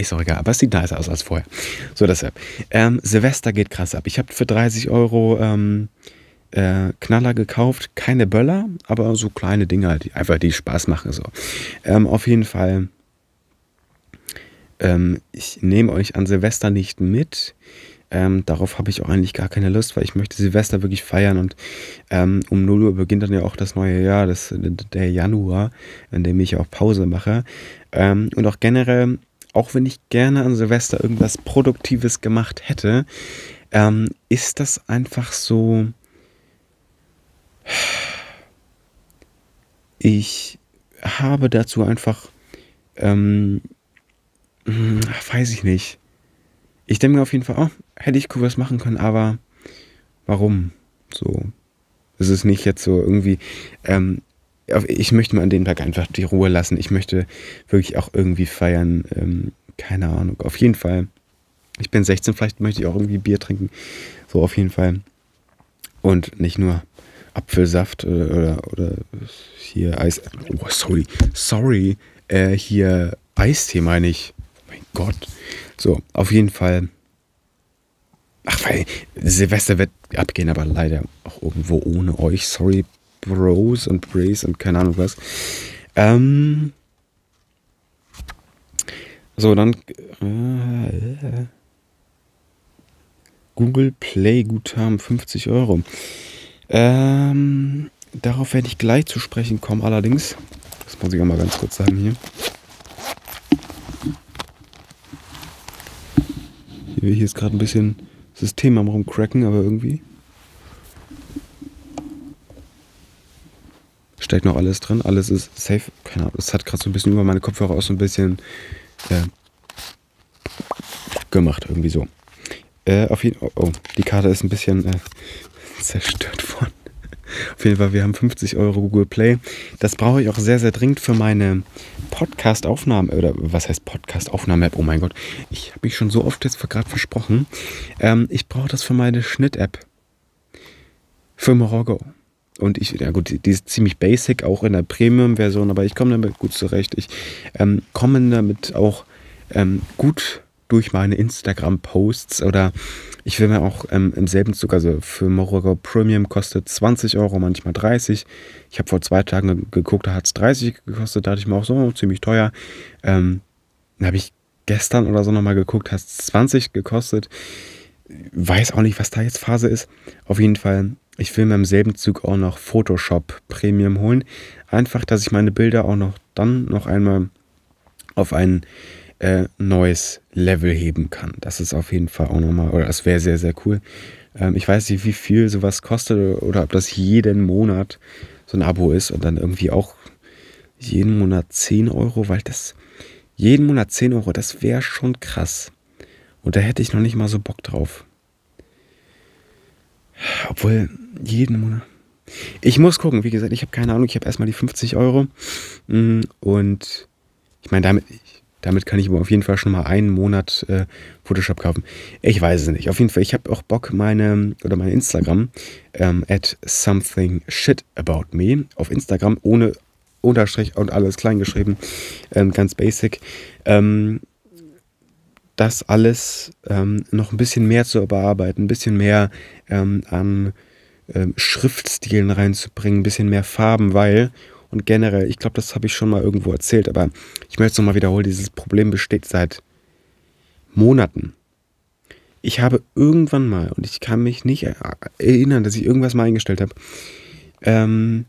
ist auch egal, aber es sieht nicer aus als vorher. So, deshalb. Ähm, Silvester geht krass ab. Ich habe für 30 Euro ähm, äh, Knaller gekauft. Keine Böller, aber so kleine Dinge, die einfach die Spaß machen. So. Ähm, auf jeden Fall. Ähm, ich nehme euch an Silvester nicht mit. Ähm, darauf habe ich auch eigentlich gar keine Lust, weil ich möchte Silvester wirklich feiern und ähm, um 0 Uhr beginnt dann ja auch das neue Jahr, das, der Januar, in dem ich auch Pause mache. Ähm, und auch generell, auch wenn ich gerne an Silvester irgendwas Produktives gemacht hätte, ähm, ist das einfach so, ich habe dazu einfach, ähm, hm, weiß ich nicht. Ich denke mir auf jeden Fall, oh, hätte ich cool was machen können, aber warum? So. Es ist nicht jetzt so irgendwie, ähm, ich möchte mir an den Tag einfach die Ruhe lassen. Ich möchte wirklich auch irgendwie feiern. Ähm, keine Ahnung. Auf jeden Fall. Ich bin 16, vielleicht möchte ich auch irgendwie Bier trinken. So auf jeden Fall. Und nicht nur Apfelsaft oder, oder, oder hier Eis. Oh, sorry. Sorry. Äh, hier Eistee meine ich. Mein Gott. So, auf jeden Fall. Ach, weil Silvester wird abgehen, aber leider auch irgendwo ohne euch. Sorry, Bros und Brace und keine Ahnung was. Ähm. So, dann. Äh, Google Play Guthaben 50 Euro. Ähm, darauf werde ich gleich zu sprechen kommen, allerdings. Das muss ich auch mal ganz kurz sagen hier. Hier ist gerade ein bisschen System am rumcracken, aber irgendwie. Steckt noch alles drin, alles ist safe. Keine Ahnung, das hat gerade so ein bisschen über meine Kopfhörer aus so ein bisschen äh, gemacht, irgendwie so. Äh, auf jeden oh, oh, die Karte ist ein bisschen äh, zerstört worden. Auf jeden Fall, wir haben 50 Euro Google Play. Das brauche ich auch sehr, sehr dringend für meine Podcast-Aufnahme. Oder was heißt Podcast-Aufnahme-App? Oh mein Gott. Ich habe mich schon so oft jetzt gerade versprochen. Ähm, ich brauche das für meine Schnitt-App. Für Morocco. Und ich, ja gut, die ist ziemlich basic, auch in der Premium-Version, aber ich komme damit gut zurecht. Ich ähm, komme damit auch ähm, gut durch meine Instagram-Posts oder ich will mir auch ähm, im selben Zug, also für Morocco Premium kostet 20 Euro, manchmal 30. Ich habe vor zwei Tagen geguckt, da hat es 30 gekostet, da dachte ich mir auch so, ziemlich teuer. Ähm, dann habe ich gestern oder so nochmal geguckt, hat es 20 gekostet. Weiß auch nicht, was da jetzt Phase ist. Auf jeden Fall, ich will mir im selben Zug auch noch Photoshop Premium holen. Einfach, dass ich meine Bilder auch noch dann noch einmal auf ein äh, neues Level heben kann. Das ist auf jeden Fall auch nochmal, oder das wäre sehr, sehr cool. Ähm, ich weiß nicht, wie viel sowas kostet oder ob das jeden Monat so ein Abo ist und dann irgendwie auch jeden Monat 10 Euro, weil das jeden Monat 10 Euro, das wäre schon krass. Und da hätte ich noch nicht mal so Bock drauf. Obwohl, jeden Monat. Ich muss gucken, wie gesagt, ich habe keine Ahnung, ich habe erstmal die 50 Euro. Mm, und ich meine, damit, damit kann ich aber auf jeden Fall schon mal einen Monat äh, Photoshop kaufen. Ich weiß es nicht. Auf jeden Fall, ich habe auch Bock, meine oder mein Instagram ähm, at something shit about me auf Instagram ohne Unterstrich und alles klein geschrieben, ähm, ganz basic. Ähm, das alles ähm, noch ein bisschen mehr zu bearbeiten, ein bisschen mehr ähm, an ähm, Schriftstilen reinzubringen, ein bisschen mehr Farben, weil und generell, ich glaube, das habe ich schon mal irgendwo erzählt, aber ich möchte es nochmal wiederholen, dieses Problem besteht seit Monaten. Ich habe irgendwann mal, und ich kann mich nicht erinnern, dass ich irgendwas mal eingestellt habe, ähm,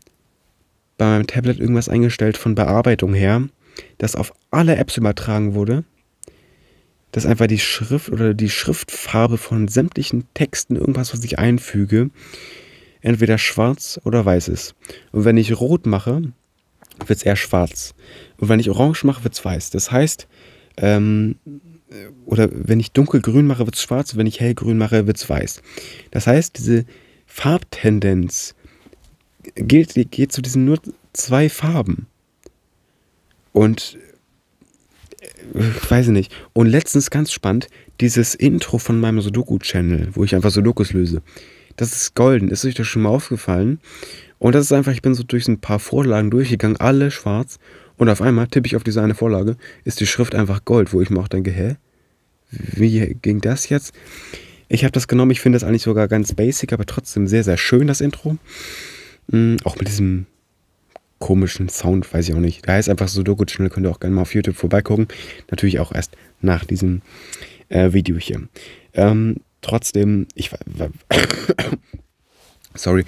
bei meinem Tablet irgendwas eingestellt von Bearbeitung her, das auf alle Apps übertragen wurde, dass einfach die Schrift oder die Schriftfarbe von sämtlichen Texten, irgendwas, was ich einfüge, entweder schwarz oder weiß ist. Und wenn ich rot mache, wird es eher schwarz. Und wenn ich orange mache, wird es weiß. Das heißt, ähm, oder wenn ich dunkelgrün mache, wird es schwarz. Und wenn ich hellgrün mache, wird es weiß. Das heißt, diese Farbtendenz gilt, geht zu diesen nur zwei Farben. Und ich weiß nicht. Und letztens ganz spannend, dieses Intro von meinem Sudoku-Channel, wo ich einfach Sudokus löse. Das ist golden. Ist euch das schon mal aufgefallen? Und das ist einfach, ich bin so durch ein paar Vorlagen durchgegangen, alle schwarz. Und auf einmal tippe ich auf diese eine Vorlage, ist die Schrift einfach Gold, wo ich mir auch denke, hä? Wie ging das jetzt? Ich habe das genommen, ich finde das eigentlich sogar ganz basic, aber trotzdem sehr, sehr schön, das Intro. Mhm, auch mit diesem komischen Sound, weiß ich auch nicht. Da heißt einfach Sudoku-Channel, könnt ihr auch gerne mal auf YouTube vorbeigucken. Natürlich auch erst nach diesem äh, Video hier. Ähm, trotzdem, ich sorry,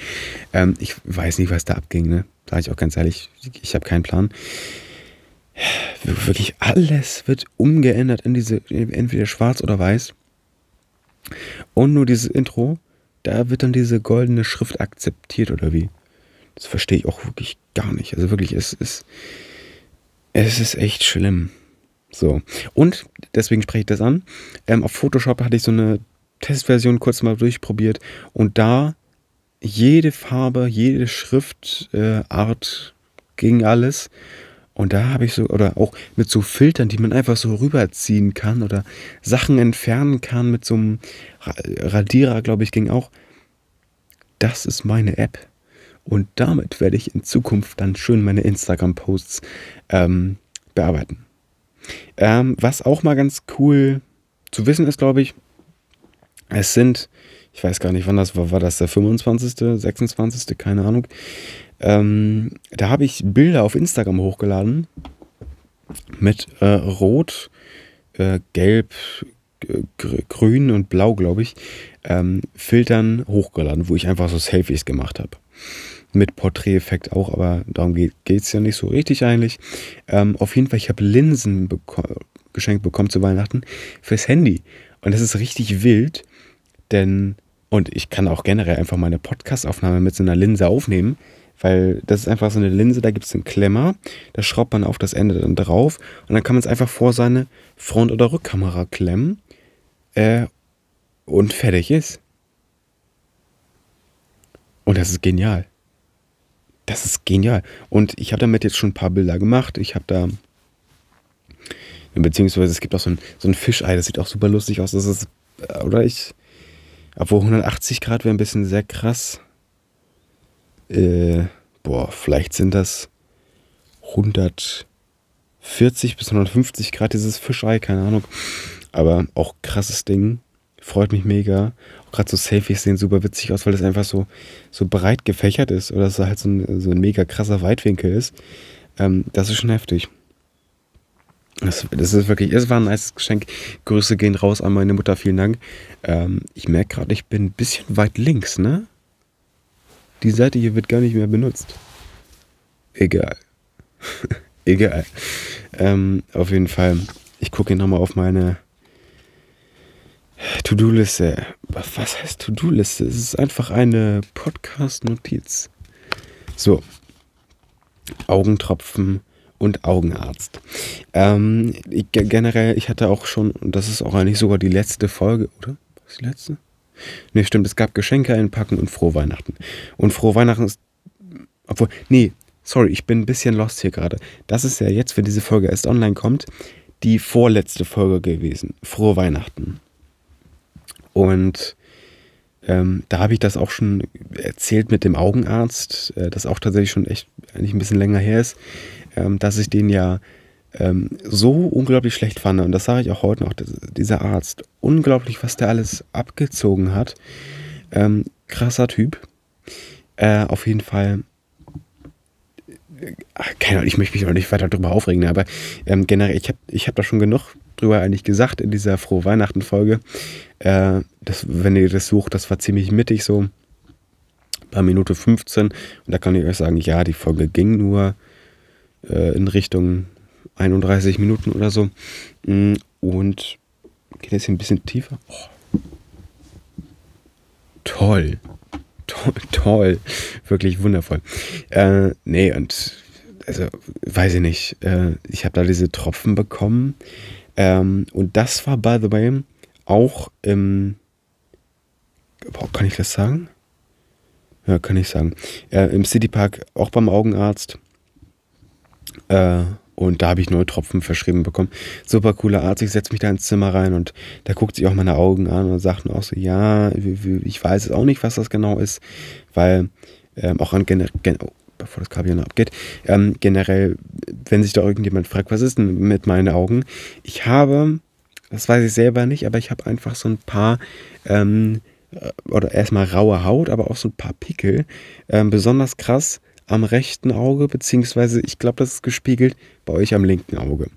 ähm, ich weiß nicht, was da abging, ne? Sag ich auch ganz ehrlich, ich habe keinen Plan. Wirklich alles wird umgeändert in diese, entweder schwarz oder weiß. Und nur dieses Intro, da wird dann diese goldene Schrift akzeptiert oder wie? Das verstehe ich auch wirklich gar nicht. Also wirklich, es ist, es ist echt schlimm. So. Und deswegen spreche ich das an. Ähm, auf Photoshop hatte ich so eine Testversion kurz mal durchprobiert und da jede Farbe, jede Schriftart äh, ging alles. Und da habe ich so, oder auch mit so Filtern, die man einfach so rüberziehen kann oder Sachen entfernen kann mit so einem Radierer, glaube ich, ging auch. Das ist meine App. Und damit werde ich in Zukunft dann schön meine Instagram-Posts ähm, bearbeiten. Ähm, was auch mal ganz cool zu wissen ist, glaube ich, es sind, ich weiß gar nicht, wann das war, war das der 25., 26., keine Ahnung. Ähm, da habe ich Bilder auf Instagram hochgeladen mit äh, Rot, äh, Gelb, Grün und Blau, glaube ich, ähm, Filtern hochgeladen, wo ich einfach so Selfies gemacht habe. Mit Porträteffekt auch, aber darum geht es ja nicht so richtig eigentlich. Ähm, auf jeden Fall, ich habe Linsen beko geschenkt bekommen zu Weihnachten fürs Handy. Und das ist richtig wild. Denn, und ich kann auch generell einfach meine Podcast-Aufnahme mit so einer Linse aufnehmen, weil das ist einfach so eine Linse, da gibt es einen Klemmer, da schraubt man auf das Ende dann drauf und dann kann man es einfach vor seine Front- oder Rückkamera klemmen äh, und fertig ist. Und das ist genial. Das ist genial. Und ich habe damit jetzt schon ein paar Bilder gemacht. Ich habe da, beziehungsweise es gibt auch so ein, so ein Fischei, das sieht auch super lustig aus. Das ist, äh, oder ich, obwohl 180 Grad wäre ein bisschen sehr krass. Äh, boah, vielleicht sind das 140 bis 150 Grad dieses Fischei, keine Ahnung. Aber auch krasses Ding. Freut mich mega. Auch gerade so Selfies sehen super witzig aus, weil das einfach so, so breit gefächert ist oder es halt so ein, so ein mega krasser Weitwinkel ist. Ähm, das ist schon heftig. Das, das, ist wirklich, es war ein nice Geschenk. Grüße gehen raus an meine Mutter, vielen Dank. Ähm, ich merke gerade, ich bin ein bisschen weit links, ne? Die Seite hier wird gar nicht mehr benutzt. Egal. Egal. Ähm, auf jeden Fall, ich gucke hier nochmal auf meine To-Do-Liste. Was heißt To-Do-Liste? Es ist einfach eine Podcast-Notiz. So. Augentropfen und Augenarzt. Ähm, ich, generell, ich hatte auch schon, und das ist auch eigentlich sogar die letzte Folge, oder? Was die letzte? Ne, stimmt, es gab Geschenke einpacken und frohe Weihnachten. Und frohe Weihnachten ist. Obwohl, nee, sorry, ich bin ein bisschen lost hier gerade. Das ist ja jetzt, wenn diese Folge erst online kommt, die vorletzte Folge gewesen. Frohe Weihnachten. Und ähm, da habe ich das auch schon erzählt mit dem Augenarzt, äh, das auch tatsächlich schon echt eigentlich ein bisschen länger her ist, ähm, dass ich den ja ähm, so unglaublich schlecht fand. Und das sage ich auch heute noch, dieser Arzt. Unglaublich, was der alles abgezogen hat. Ähm, krasser Typ. Äh, auf jeden Fall. Äh, keine Ahnung, ich möchte mich auch nicht weiter darüber aufregen, aber ähm, generell, ich habe ich hab da schon genug drüber eigentlich gesagt in dieser Frohe Weihnachten-Folge. Äh, wenn ihr das sucht, das war ziemlich mittig so. Bei Minute 15. Und da kann ich euch sagen, ja, die Folge ging nur äh, in Richtung 31 Minuten oder so. Mm, und geht jetzt hier ein bisschen tiefer. Oh. Toll. Toll, toll. Wirklich wundervoll. Äh, nee, und also, weiß ich nicht. Äh, ich habe da diese Tropfen bekommen. Ähm, und das war, by the way, auch im. Boah, kann ich das sagen? Ja, kann ich sagen. Äh, Im Citypark, auch beim Augenarzt. Äh, und da habe ich neue Tropfen verschrieben bekommen. Super cooler Arzt. Ich setze mich da ins Zimmer rein und da guckt sich auch meine Augen an und sagt auch so, ja, ich weiß es auch nicht, was das genau ist, weil ähm, auch an bevor das Kabel noch abgeht, ähm, generell, wenn sich da irgendjemand fragt, was ist denn mit meinen Augen? Ich habe, das weiß ich selber nicht, aber ich habe einfach so ein paar ähm, äh, oder erstmal raue Haut, aber auch so ein paar Pickel. Ähm, besonders krass am rechten Auge, beziehungsweise ich glaube, das ist gespiegelt bei euch am linken Auge.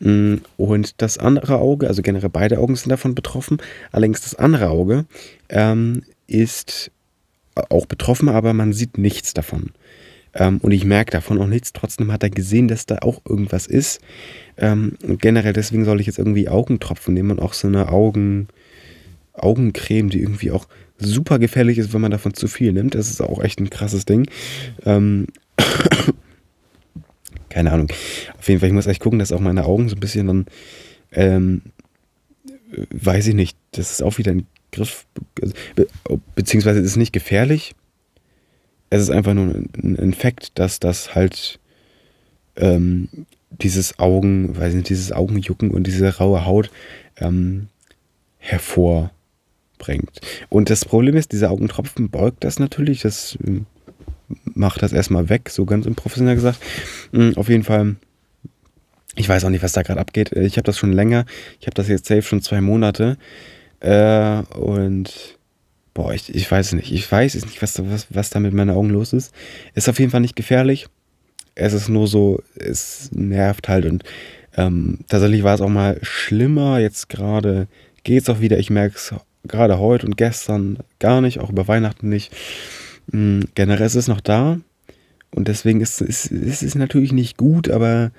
Mm, und das andere Auge, also generell beide Augen sind davon betroffen. Allerdings das andere Auge ähm, ist auch betroffen, aber man sieht nichts davon. Ähm, und ich merke davon auch nichts. Trotzdem hat er gesehen, dass da auch irgendwas ist. Ähm, und generell deswegen soll ich jetzt irgendwie Augentropfen nehmen und auch so eine Augen, Augencreme, die irgendwie auch super gefährlich ist, wenn man davon zu viel nimmt. Das ist auch echt ein krasses Ding. Ähm, keine Ahnung. Auf jeden Fall, ich muss echt gucken, dass auch meine Augen so ein bisschen dann, ähm, weiß ich nicht, das ist auch wieder ein Griff, be beziehungsweise ist es nicht gefährlich. Es ist einfach nur ein, ein Fakt, dass das halt ähm, dieses Augen, weiß nicht, dieses Augenjucken und diese raue Haut ähm, hervor bringt. Und das Problem ist, dieser Augentropfen beugt das natürlich. Das ähm, macht das erstmal weg, so ganz unprofessionell gesagt. Mm, auf jeden Fall, ich weiß auch nicht, was da gerade abgeht. Ich habe das schon länger. Ich habe das jetzt safe schon zwei Monate. Äh, und boah, ich, ich weiß es nicht. Ich weiß es nicht, was, was, was da mit meinen Augen los ist. Ist auf jeden Fall nicht gefährlich. Es ist nur so, es nervt halt. Und ähm, tatsächlich war es auch mal schlimmer. Jetzt gerade geht es auch wieder. Ich merke es gerade heute und gestern gar nicht, auch über Weihnachten nicht. Mhm, generell ist es noch da und deswegen ist, ist, ist es natürlich nicht gut, aber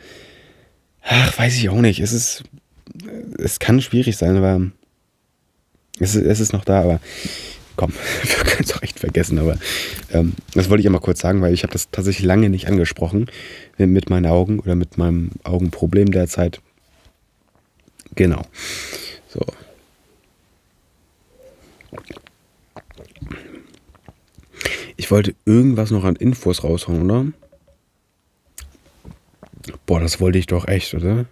ach, weiß ich auch nicht. Es ist, es kann schwierig sein, aber es ist, es ist noch da, aber komm, wir können es auch echt vergessen, aber ähm, das wollte ich ja mal kurz sagen, weil ich habe das tatsächlich lange nicht angesprochen mit meinen Augen oder mit meinem Augenproblem derzeit. Genau. So, ich wollte irgendwas noch an Infos raushauen, oder? Boah, das wollte ich doch echt, oder?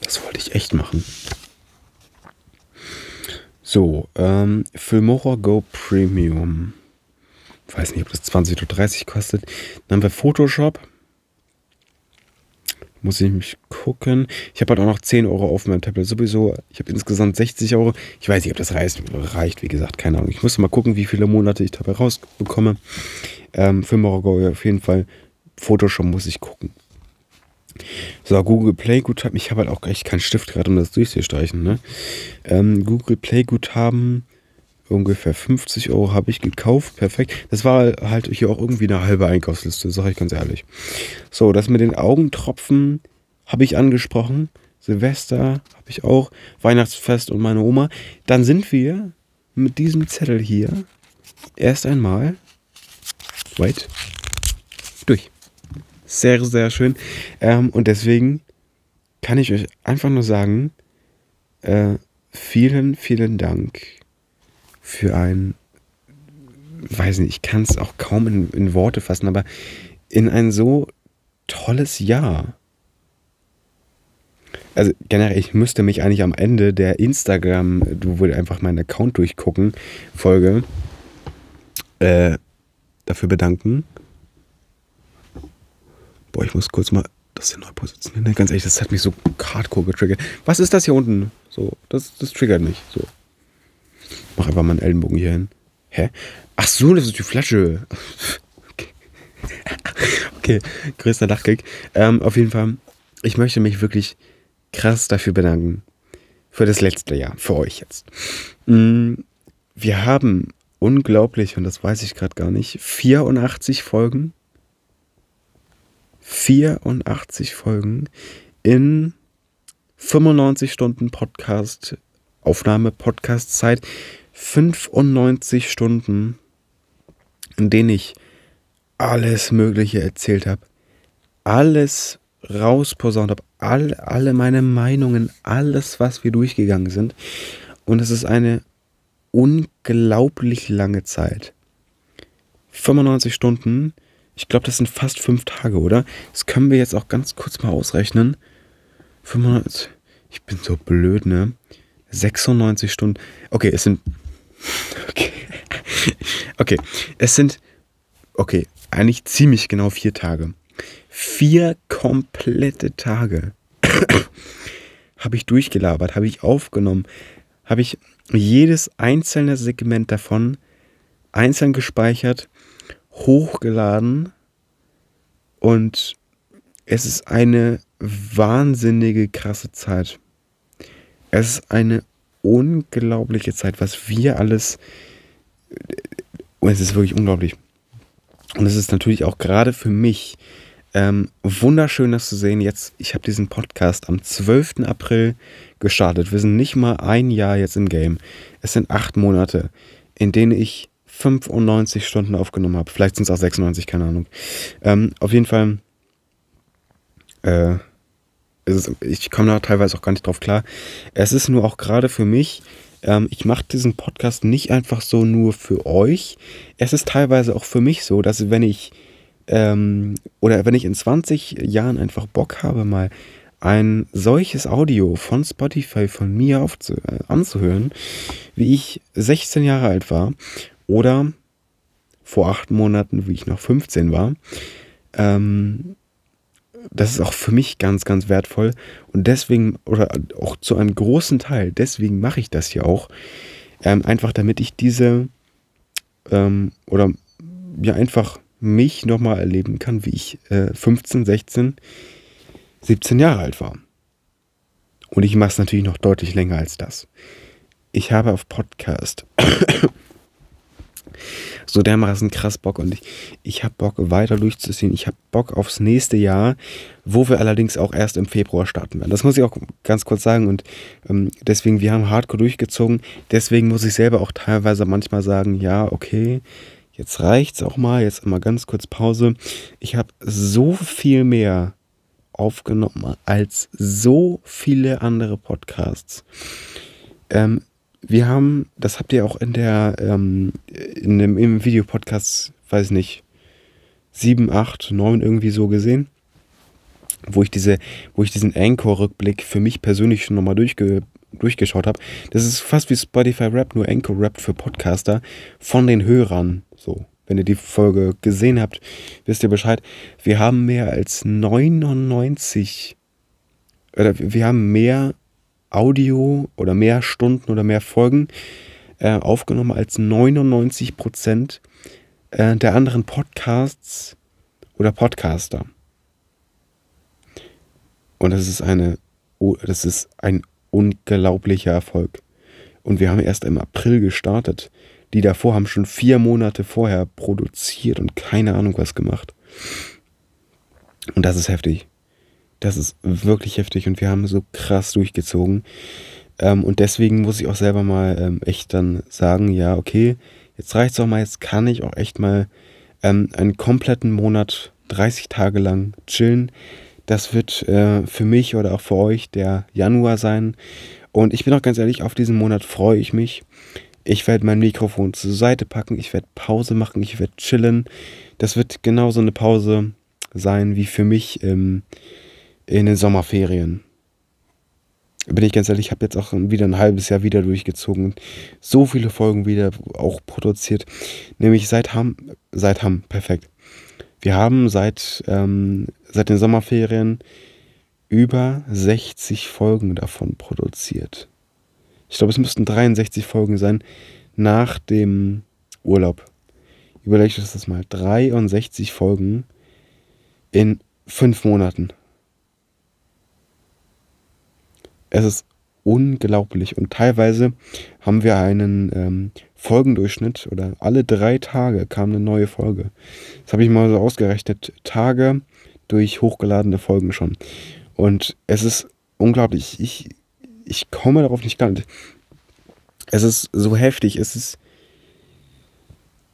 Das wollte ich echt machen. So, ähm, Filmora Go Premium. Ich weiß nicht, ob das 20 oder 30 kostet. Dann haben wir Photoshop. Muss ich mich gucken. Ich habe halt auch noch 10 Euro auf meinem Tablet sowieso. Ich habe insgesamt 60 Euro. Ich weiß nicht, ob das reicht. reicht. Wie gesagt, keine Ahnung. Ich muss mal gucken, wie viele Monate ich dabei rausbekomme. Ähm, 5 Euro auf jeden Fall. Photoshop muss ich gucken. So, Google Play Guthaben. Ich habe halt auch echt keinen Stift gerade, um das durchzustreichen. Ne? Ähm, Google Play Guthaben. Ungefähr 50 Euro habe ich gekauft. Perfekt. Das war halt hier auch irgendwie eine halbe Einkaufsliste, sage ich ganz ehrlich. So, das mit den Augentropfen habe ich angesprochen. Silvester habe ich auch. Weihnachtsfest und meine Oma. Dann sind wir mit diesem Zettel hier erst einmal. Wait. Durch. Sehr, sehr schön. Ähm, und deswegen kann ich euch einfach nur sagen, äh, vielen, vielen Dank für ein, weiß nicht, ich kann es auch kaum in, in Worte fassen, aber in ein so tolles Jahr. Also generell, ich müsste mich eigentlich am Ende der Instagram, du würdest einfach meinen Account durchgucken, Folge, äh, dafür bedanken. Boah, ich muss kurz mal das hier neu positionieren. Ganz ehrlich, das hat mich so hardcore getriggert. Was ist das hier unten? So, das, das triggert mich. So. Mach einfach mal einen Ellenbogen hier hin. Hä? Ach so, das ist die Flasche. Okay, okay. größter Lachkick. Ähm, auf jeden Fall, ich möchte mich wirklich krass dafür bedanken. Für das letzte Jahr, für euch jetzt. Mm, wir haben unglaublich, und das weiß ich gerade gar nicht, 84 Folgen. 84 Folgen in 95 Stunden Podcast, Aufnahme, Podcast-Zeit. 95 Stunden, in denen ich alles Mögliche erzählt habe. Alles rausposaunt habe. All, alle meine Meinungen, alles, was wir durchgegangen sind. Und es ist eine unglaublich lange Zeit. 95 Stunden. Ich glaube, das sind fast fünf Tage, oder? Das können wir jetzt auch ganz kurz mal ausrechnen. 95. Ich bin so blöd, ne? 96 Stunden. Okay, es sind Okay. Okay, es sind, okay, eigentlich ziemlich genau vier Tage. Vier komplette Tage habe ich durchgelabert, habe ich aufgenommen, habe ich jedes einzelne Segment davon einzeln gespeichert, hochgeladen und es ist eine wahnsinnige krasse Zeit. Es ist eine unglaubliche Zeit, was wir alles. Es ist wirklich unglaublich. Und es ist natürlich auch gerade für mich ähm, wunderschön, das zu sehen. Jetzt, ich habe diesen Podcast am 12. April gestartet. Wir sind nicht mal ein Jahr jetzt im Game. Es sind acht Monate, in denen ich 95 Stunden aufgenommen habe. Vielleicht sind es auch 96, keine Ahnung. Ähm, auf jeden Fall. Äh, ist, ich komme da teilweise auch gar nicht drauf klar. Es ist nur auch gerade für mich, ähm, ich mache diesen Podcast nicht einfach so nur für euch. Es ist teilweise auch für mich so, dass wenn ich ähm, oder wenn ich in 20 Jahren einfach Bock habe, mal ein solches Audio von Spotify von mir aufzu äh, anzuhören, wie ich 16 Jahre alt war oder vor acht Monaten, wie ich noch 15 war, ähm, das ist auch für mich ganz, ganz wertvoll. Und deswegen, oder auch zu einem großen Teil, deswegen mache ich das hier auch. Ähm, einfach damit ich diese, ähm, oder ja, einfach mich nochmal erleben kann, wie ich äh, 15, 16, 17 Jahre alt war. Und ich mache es natürlich noch deutlich länger als das. Ich habe auf Podcast so dermaßen krass Bock und ich, ich habe Bock weiter durchzuziehen. Ich habe Bock aufs nächste Jahr, wo wir allerdings auch erst im Februar starten werden. Das muss ich auch ganz kurz sagen und ähm, deswegen, wir haben Hardcore durchgezogen. Deswegen muss ich selber auch teilweise manchmal sagen, ja, okay, jetzt reicht's auch mal, jetzt mal ganz kurz Pause. Ich habe so viel mehr aufgenommen als so viele andere Podcasts. Ähm, wir haben, das habt ihr auch in der, ähm, in dem, im Videopodcast, weiß nicht, 7, 8, 9 irgendwie so gesehen, wo ich diese, wo ich diesen Anchor-Rückblick für mich persönlich schon nochmal durchge, durchgeschaut habe. Das ist fast wie Spotify Rap, nur Anchor Rap für Podcaster von den Hörern. So. wenn ihr die Folge gesehen habt, wisst ihr Bescheid. Wir haben mehr als 99 oder wir haben mehr Audio oder mehr Stunden oder mehr Folgen äh, aufgenommen als 99 Prozent äh, der anderen Podcasts oder Podcaster. Und das ist eine, das ist ein unglaublicher Erfolg. Und wir haben erst im April gestartet. Die davor haben schon vier Monate vorher produziert und keine Ahnung was gemacht. Und das ist heftig. Das ist wirklich heftig und wir haben so krass durchgezogen. Ähm, und deswegen muss ich auch selber mal ähm, echt dann sagen, ja, okay, jetzt reicht's auch mal, jetzt kann ich auch echt mal ähm, einen kompletten Monat, 30 Tage lang chillen. Das wird äh, für mich oder auch für euch der Januar sein. Und ich bin auch ganz ehrlich, auf diesen Monat freue ich mich. Ich werde mein Mikrofon zur Seite packen, ich werde Pause machen, ich werde chillen. Das wird genauso eine Pause sein wie für mich ähm, in den Sommerferien bin ich ganz ehrlich, ich habe jetzt auch wieder ein halbes Jahr wieder durchgezogen und so viele Folgen wieder auch produziert. Nämlich seit Ham, seit Ham, perfekt. Wir haben seit, ähm, seit den Sommerferien über 60 Folgen davon produziert. Ich glaube, es müssten 63 Folgen sein nach dem Urlaub. Überlegt euch das mal. 63 Folgen in fünf Monaten. Es ist unglaublich. Und teilweise haben wir einen ähm, Folgendurchschnitt oder alle drei Tage kam eine neue Folge. Das habe ich mal so ausgerechnet. Tage durch hochgeladene Folgen schon. Und es ist unglaublich. Ich, ich komme darauf nicht klar. Es ist so heftig. Es ist.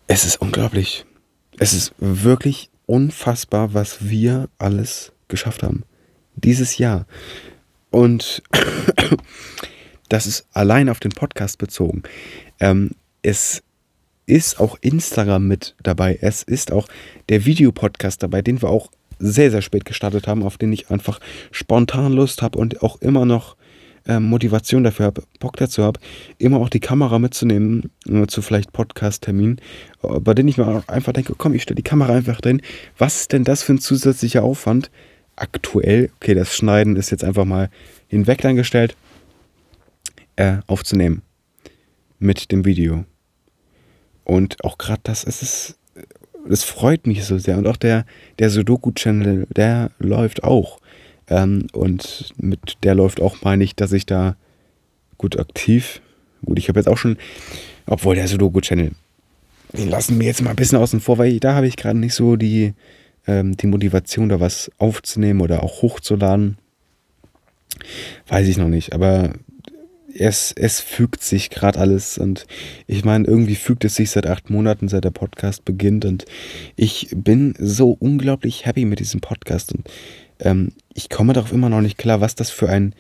Es ist unglaublich. Es ist wirklich unfassbar, was wir alles geschafft haben. Dieses Jahr. Und das ist allein auf den Podcast bezogen. Ähm, es ist auch Instagram mit dabei. Es ist auch der Videopodcast dabei, den wir auch sehr, sehr spät gestartet haben, auf den ich einfach spontan Lust habe und auch immer noch äh, Motivation dafür habe, Bock dazu habe, immer auch die Kamera mitzunehmen äh, zu vielleicht Podcast-Terminen, äh, bei denen ich mir einfach denke, komm, ich stelle die Kamera einfach drin. Was ist denn das für ein zusätzlicher Aufwand? Aktuell, okay, das Schneiden ist jetzt einfach mal hinweg eingestellt, äh, aufzunehmen mit dem Video. Und auch gerade das ist es, das freut mich so sehr. Und auch der, der Sudoku-Channel, der läuft auch. Ähm, und mit der läuft auch, meine ich, dass ich da gut aktiv, gut, ich habe jetzt auch schon, obwohl der Sudoku-Channel, den lassen wir jetzt mal ein bisschen außen vor, weil da habe ich gerade nicht so die, ähm, die Motivation, da was aufzunehmen oder auch hochzuladen. Weiß ich noch nicht, aber es, es fügt sich gerade alles und ich meine, irgendwie fügt es sich seit acht Monaten, seit der Podcast beginnt und ich bin so unglaublich happy mit diesem Podcast und ähm, ich komme darauf immer noch nicht klar, was das für ein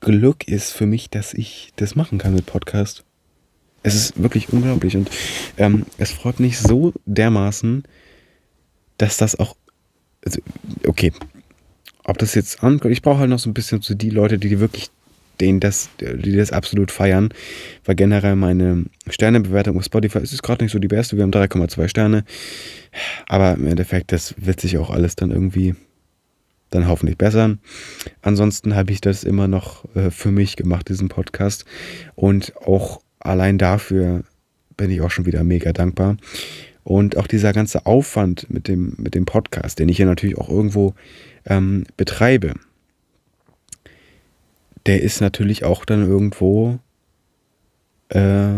Glück ist für mich, dass ich das machen kann mit Podcast. Es ist wirklich unglaublich und ähm, es freut mich so dermaßen, dass das auch also, okay, ob das jetzt ankommt, ich brauche halt noch so ein bisschen zu die Leute, die wirklich denen das, die das absolut feiern, weil generell meine Sternebewertung auf Spotify ist gerade nicht so die beste. Wir haben 3,2 Sterne, aber im Endeffekt, das wird sich auch alles dann irgendwie dann hoffentlich bessern. Ansonsten habe ich das immer noch äh, für mich gemacht, diesen Podcast. Und auch allein dafür bin ich auch schon wieder mega dankbar. Und auch dieser ganze Aufwand mit dem, mit dem Podcast, den ich hier natürlich auch irgendwo ähm, betreibe, der ist natürlich auch dann irgendwo, äh,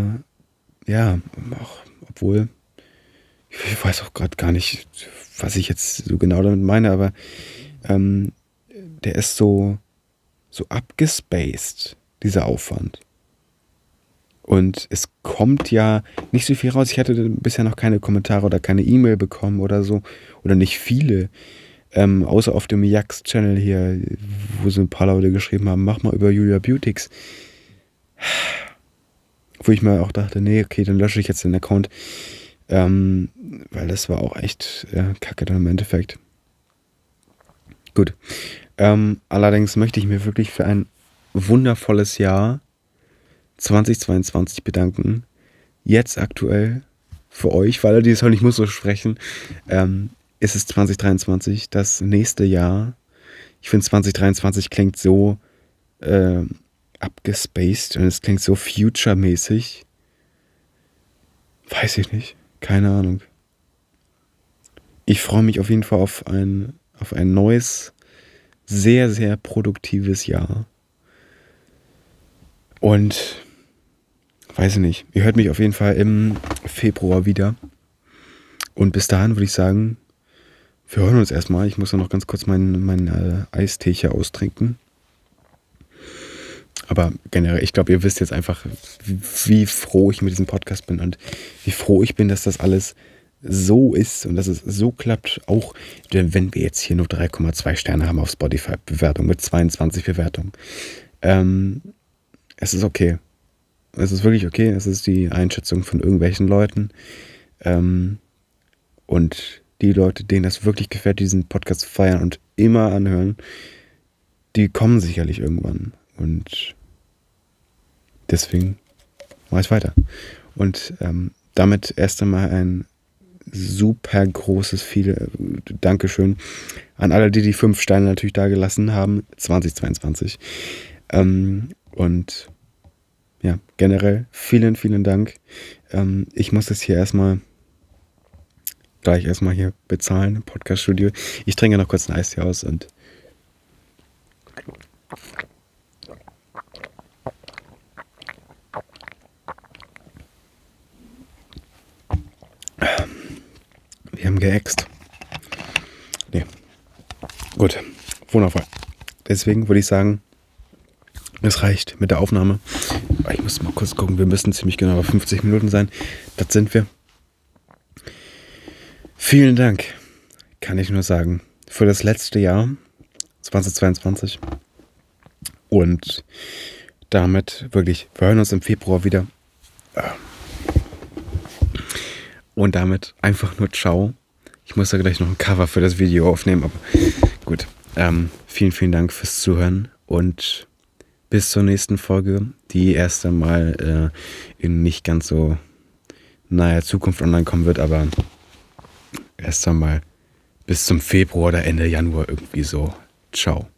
ja, auch, obwohl, ich weiß auch gerade gar nicht, was ich jetzt so genau damit meine, aber ähm, der ist so, so abgespaced, dieser Aufwand. Und es kommt ja nicht so viel raus. Ich hatte bisher noch keine Kommentare oder keine E-Mail bekommen oder so. Oder nicht viele. Ähm, außer auf dem Jax-Channel hier, wo so ein paar Leute geschrieben haben, mach mal über Julia Beautix. Wo ich mir auch dachte, nee, okay, dann lösche ich jetzt den Account. Ähm, weil das war auch echt äh, kacke dann im Endeffekt. Gut. Ähm, allerdings möchte ich mir wirklich für ein wundervolles Jahr 2022 bedanken. Jetzt aktuell für euch, weil die es halt nicht muss so sprechen. Ähm, ist es 2023, das nächste Jahr. Ich finde 2023 klingt so äh, abgespaced und es klingt so future-mäßig. Weiß ich nicht. Keine Ahnung. Ich freue mich auf jeden Fall auf ein, auf ein neues, sehr, sehr produktives Jahr. Und weiß ich nicht. Ihr hört mich auf jeden Fall im Februar wieder. Und bis dahin würde ich sagen, wir hören uns erstmal. Ich muss noch ganz kurz meinen mein, äh, Eistee hier austrinken. Aber generell, ich glaube, ihr wisst jetzt einfach, wie, wie, froh ich mit diesem Podcast bin und wie froh ich bin, dass das alles so ist und dass es so klappt. Auch wenn wir jetzt hier nur 3,2 Sterne haben auf Spotify-Bewertung mit 22 Bewertungen. Ähm, es ist okay. Es ist wirklich okay. Es ist die Einschätzung von irgendwelchen Leuten. Ähm, und die Leute, denen das wirklich gefällt, diesen Podcast feiern und immer anhören, die kommen sicherlich irgendwann. Und deswegen mache ich weiter. Und ähm, damit erst einmal ein super großes viel äh, Dankeschön an alle, die die fünf Steine natürlich da gelassen haben, 2022. Ähm, und ja, generell vielen, vielen Dank. Ähm, ich muss das hier erstmal gleich erstmal hier bezahlen im Podcaststudio. Ich trinke noch kurz ein Eis hier aus und Wir haben geäxt. Nee. Gut. Wundervoll. Deswegen würde ich sagen, es reicht mit der Aufnahme. Ich muss mal kurz gucken. Wir müssen ziemlich genau 50 Minuten sein. Das sind wir. Vielen Dank, kann ich nur sagen, für das letzte Jahr 2022. Und damit wirklich, wir hören uns im Februar wieder. Und damit einfach nur ciao. Ich muss da gleich noch ein Cover für das Video aufnehmen, aber gut. Ähm, vielen, vielen Dank fürs Zuhören und bis zur nächsten Folge, die erst einmal äh, in nicht ganz so naher Zukunft online kommen wird, aber erst einmal bis zum Februar oder Ende Januar irgendwie so. Ciao.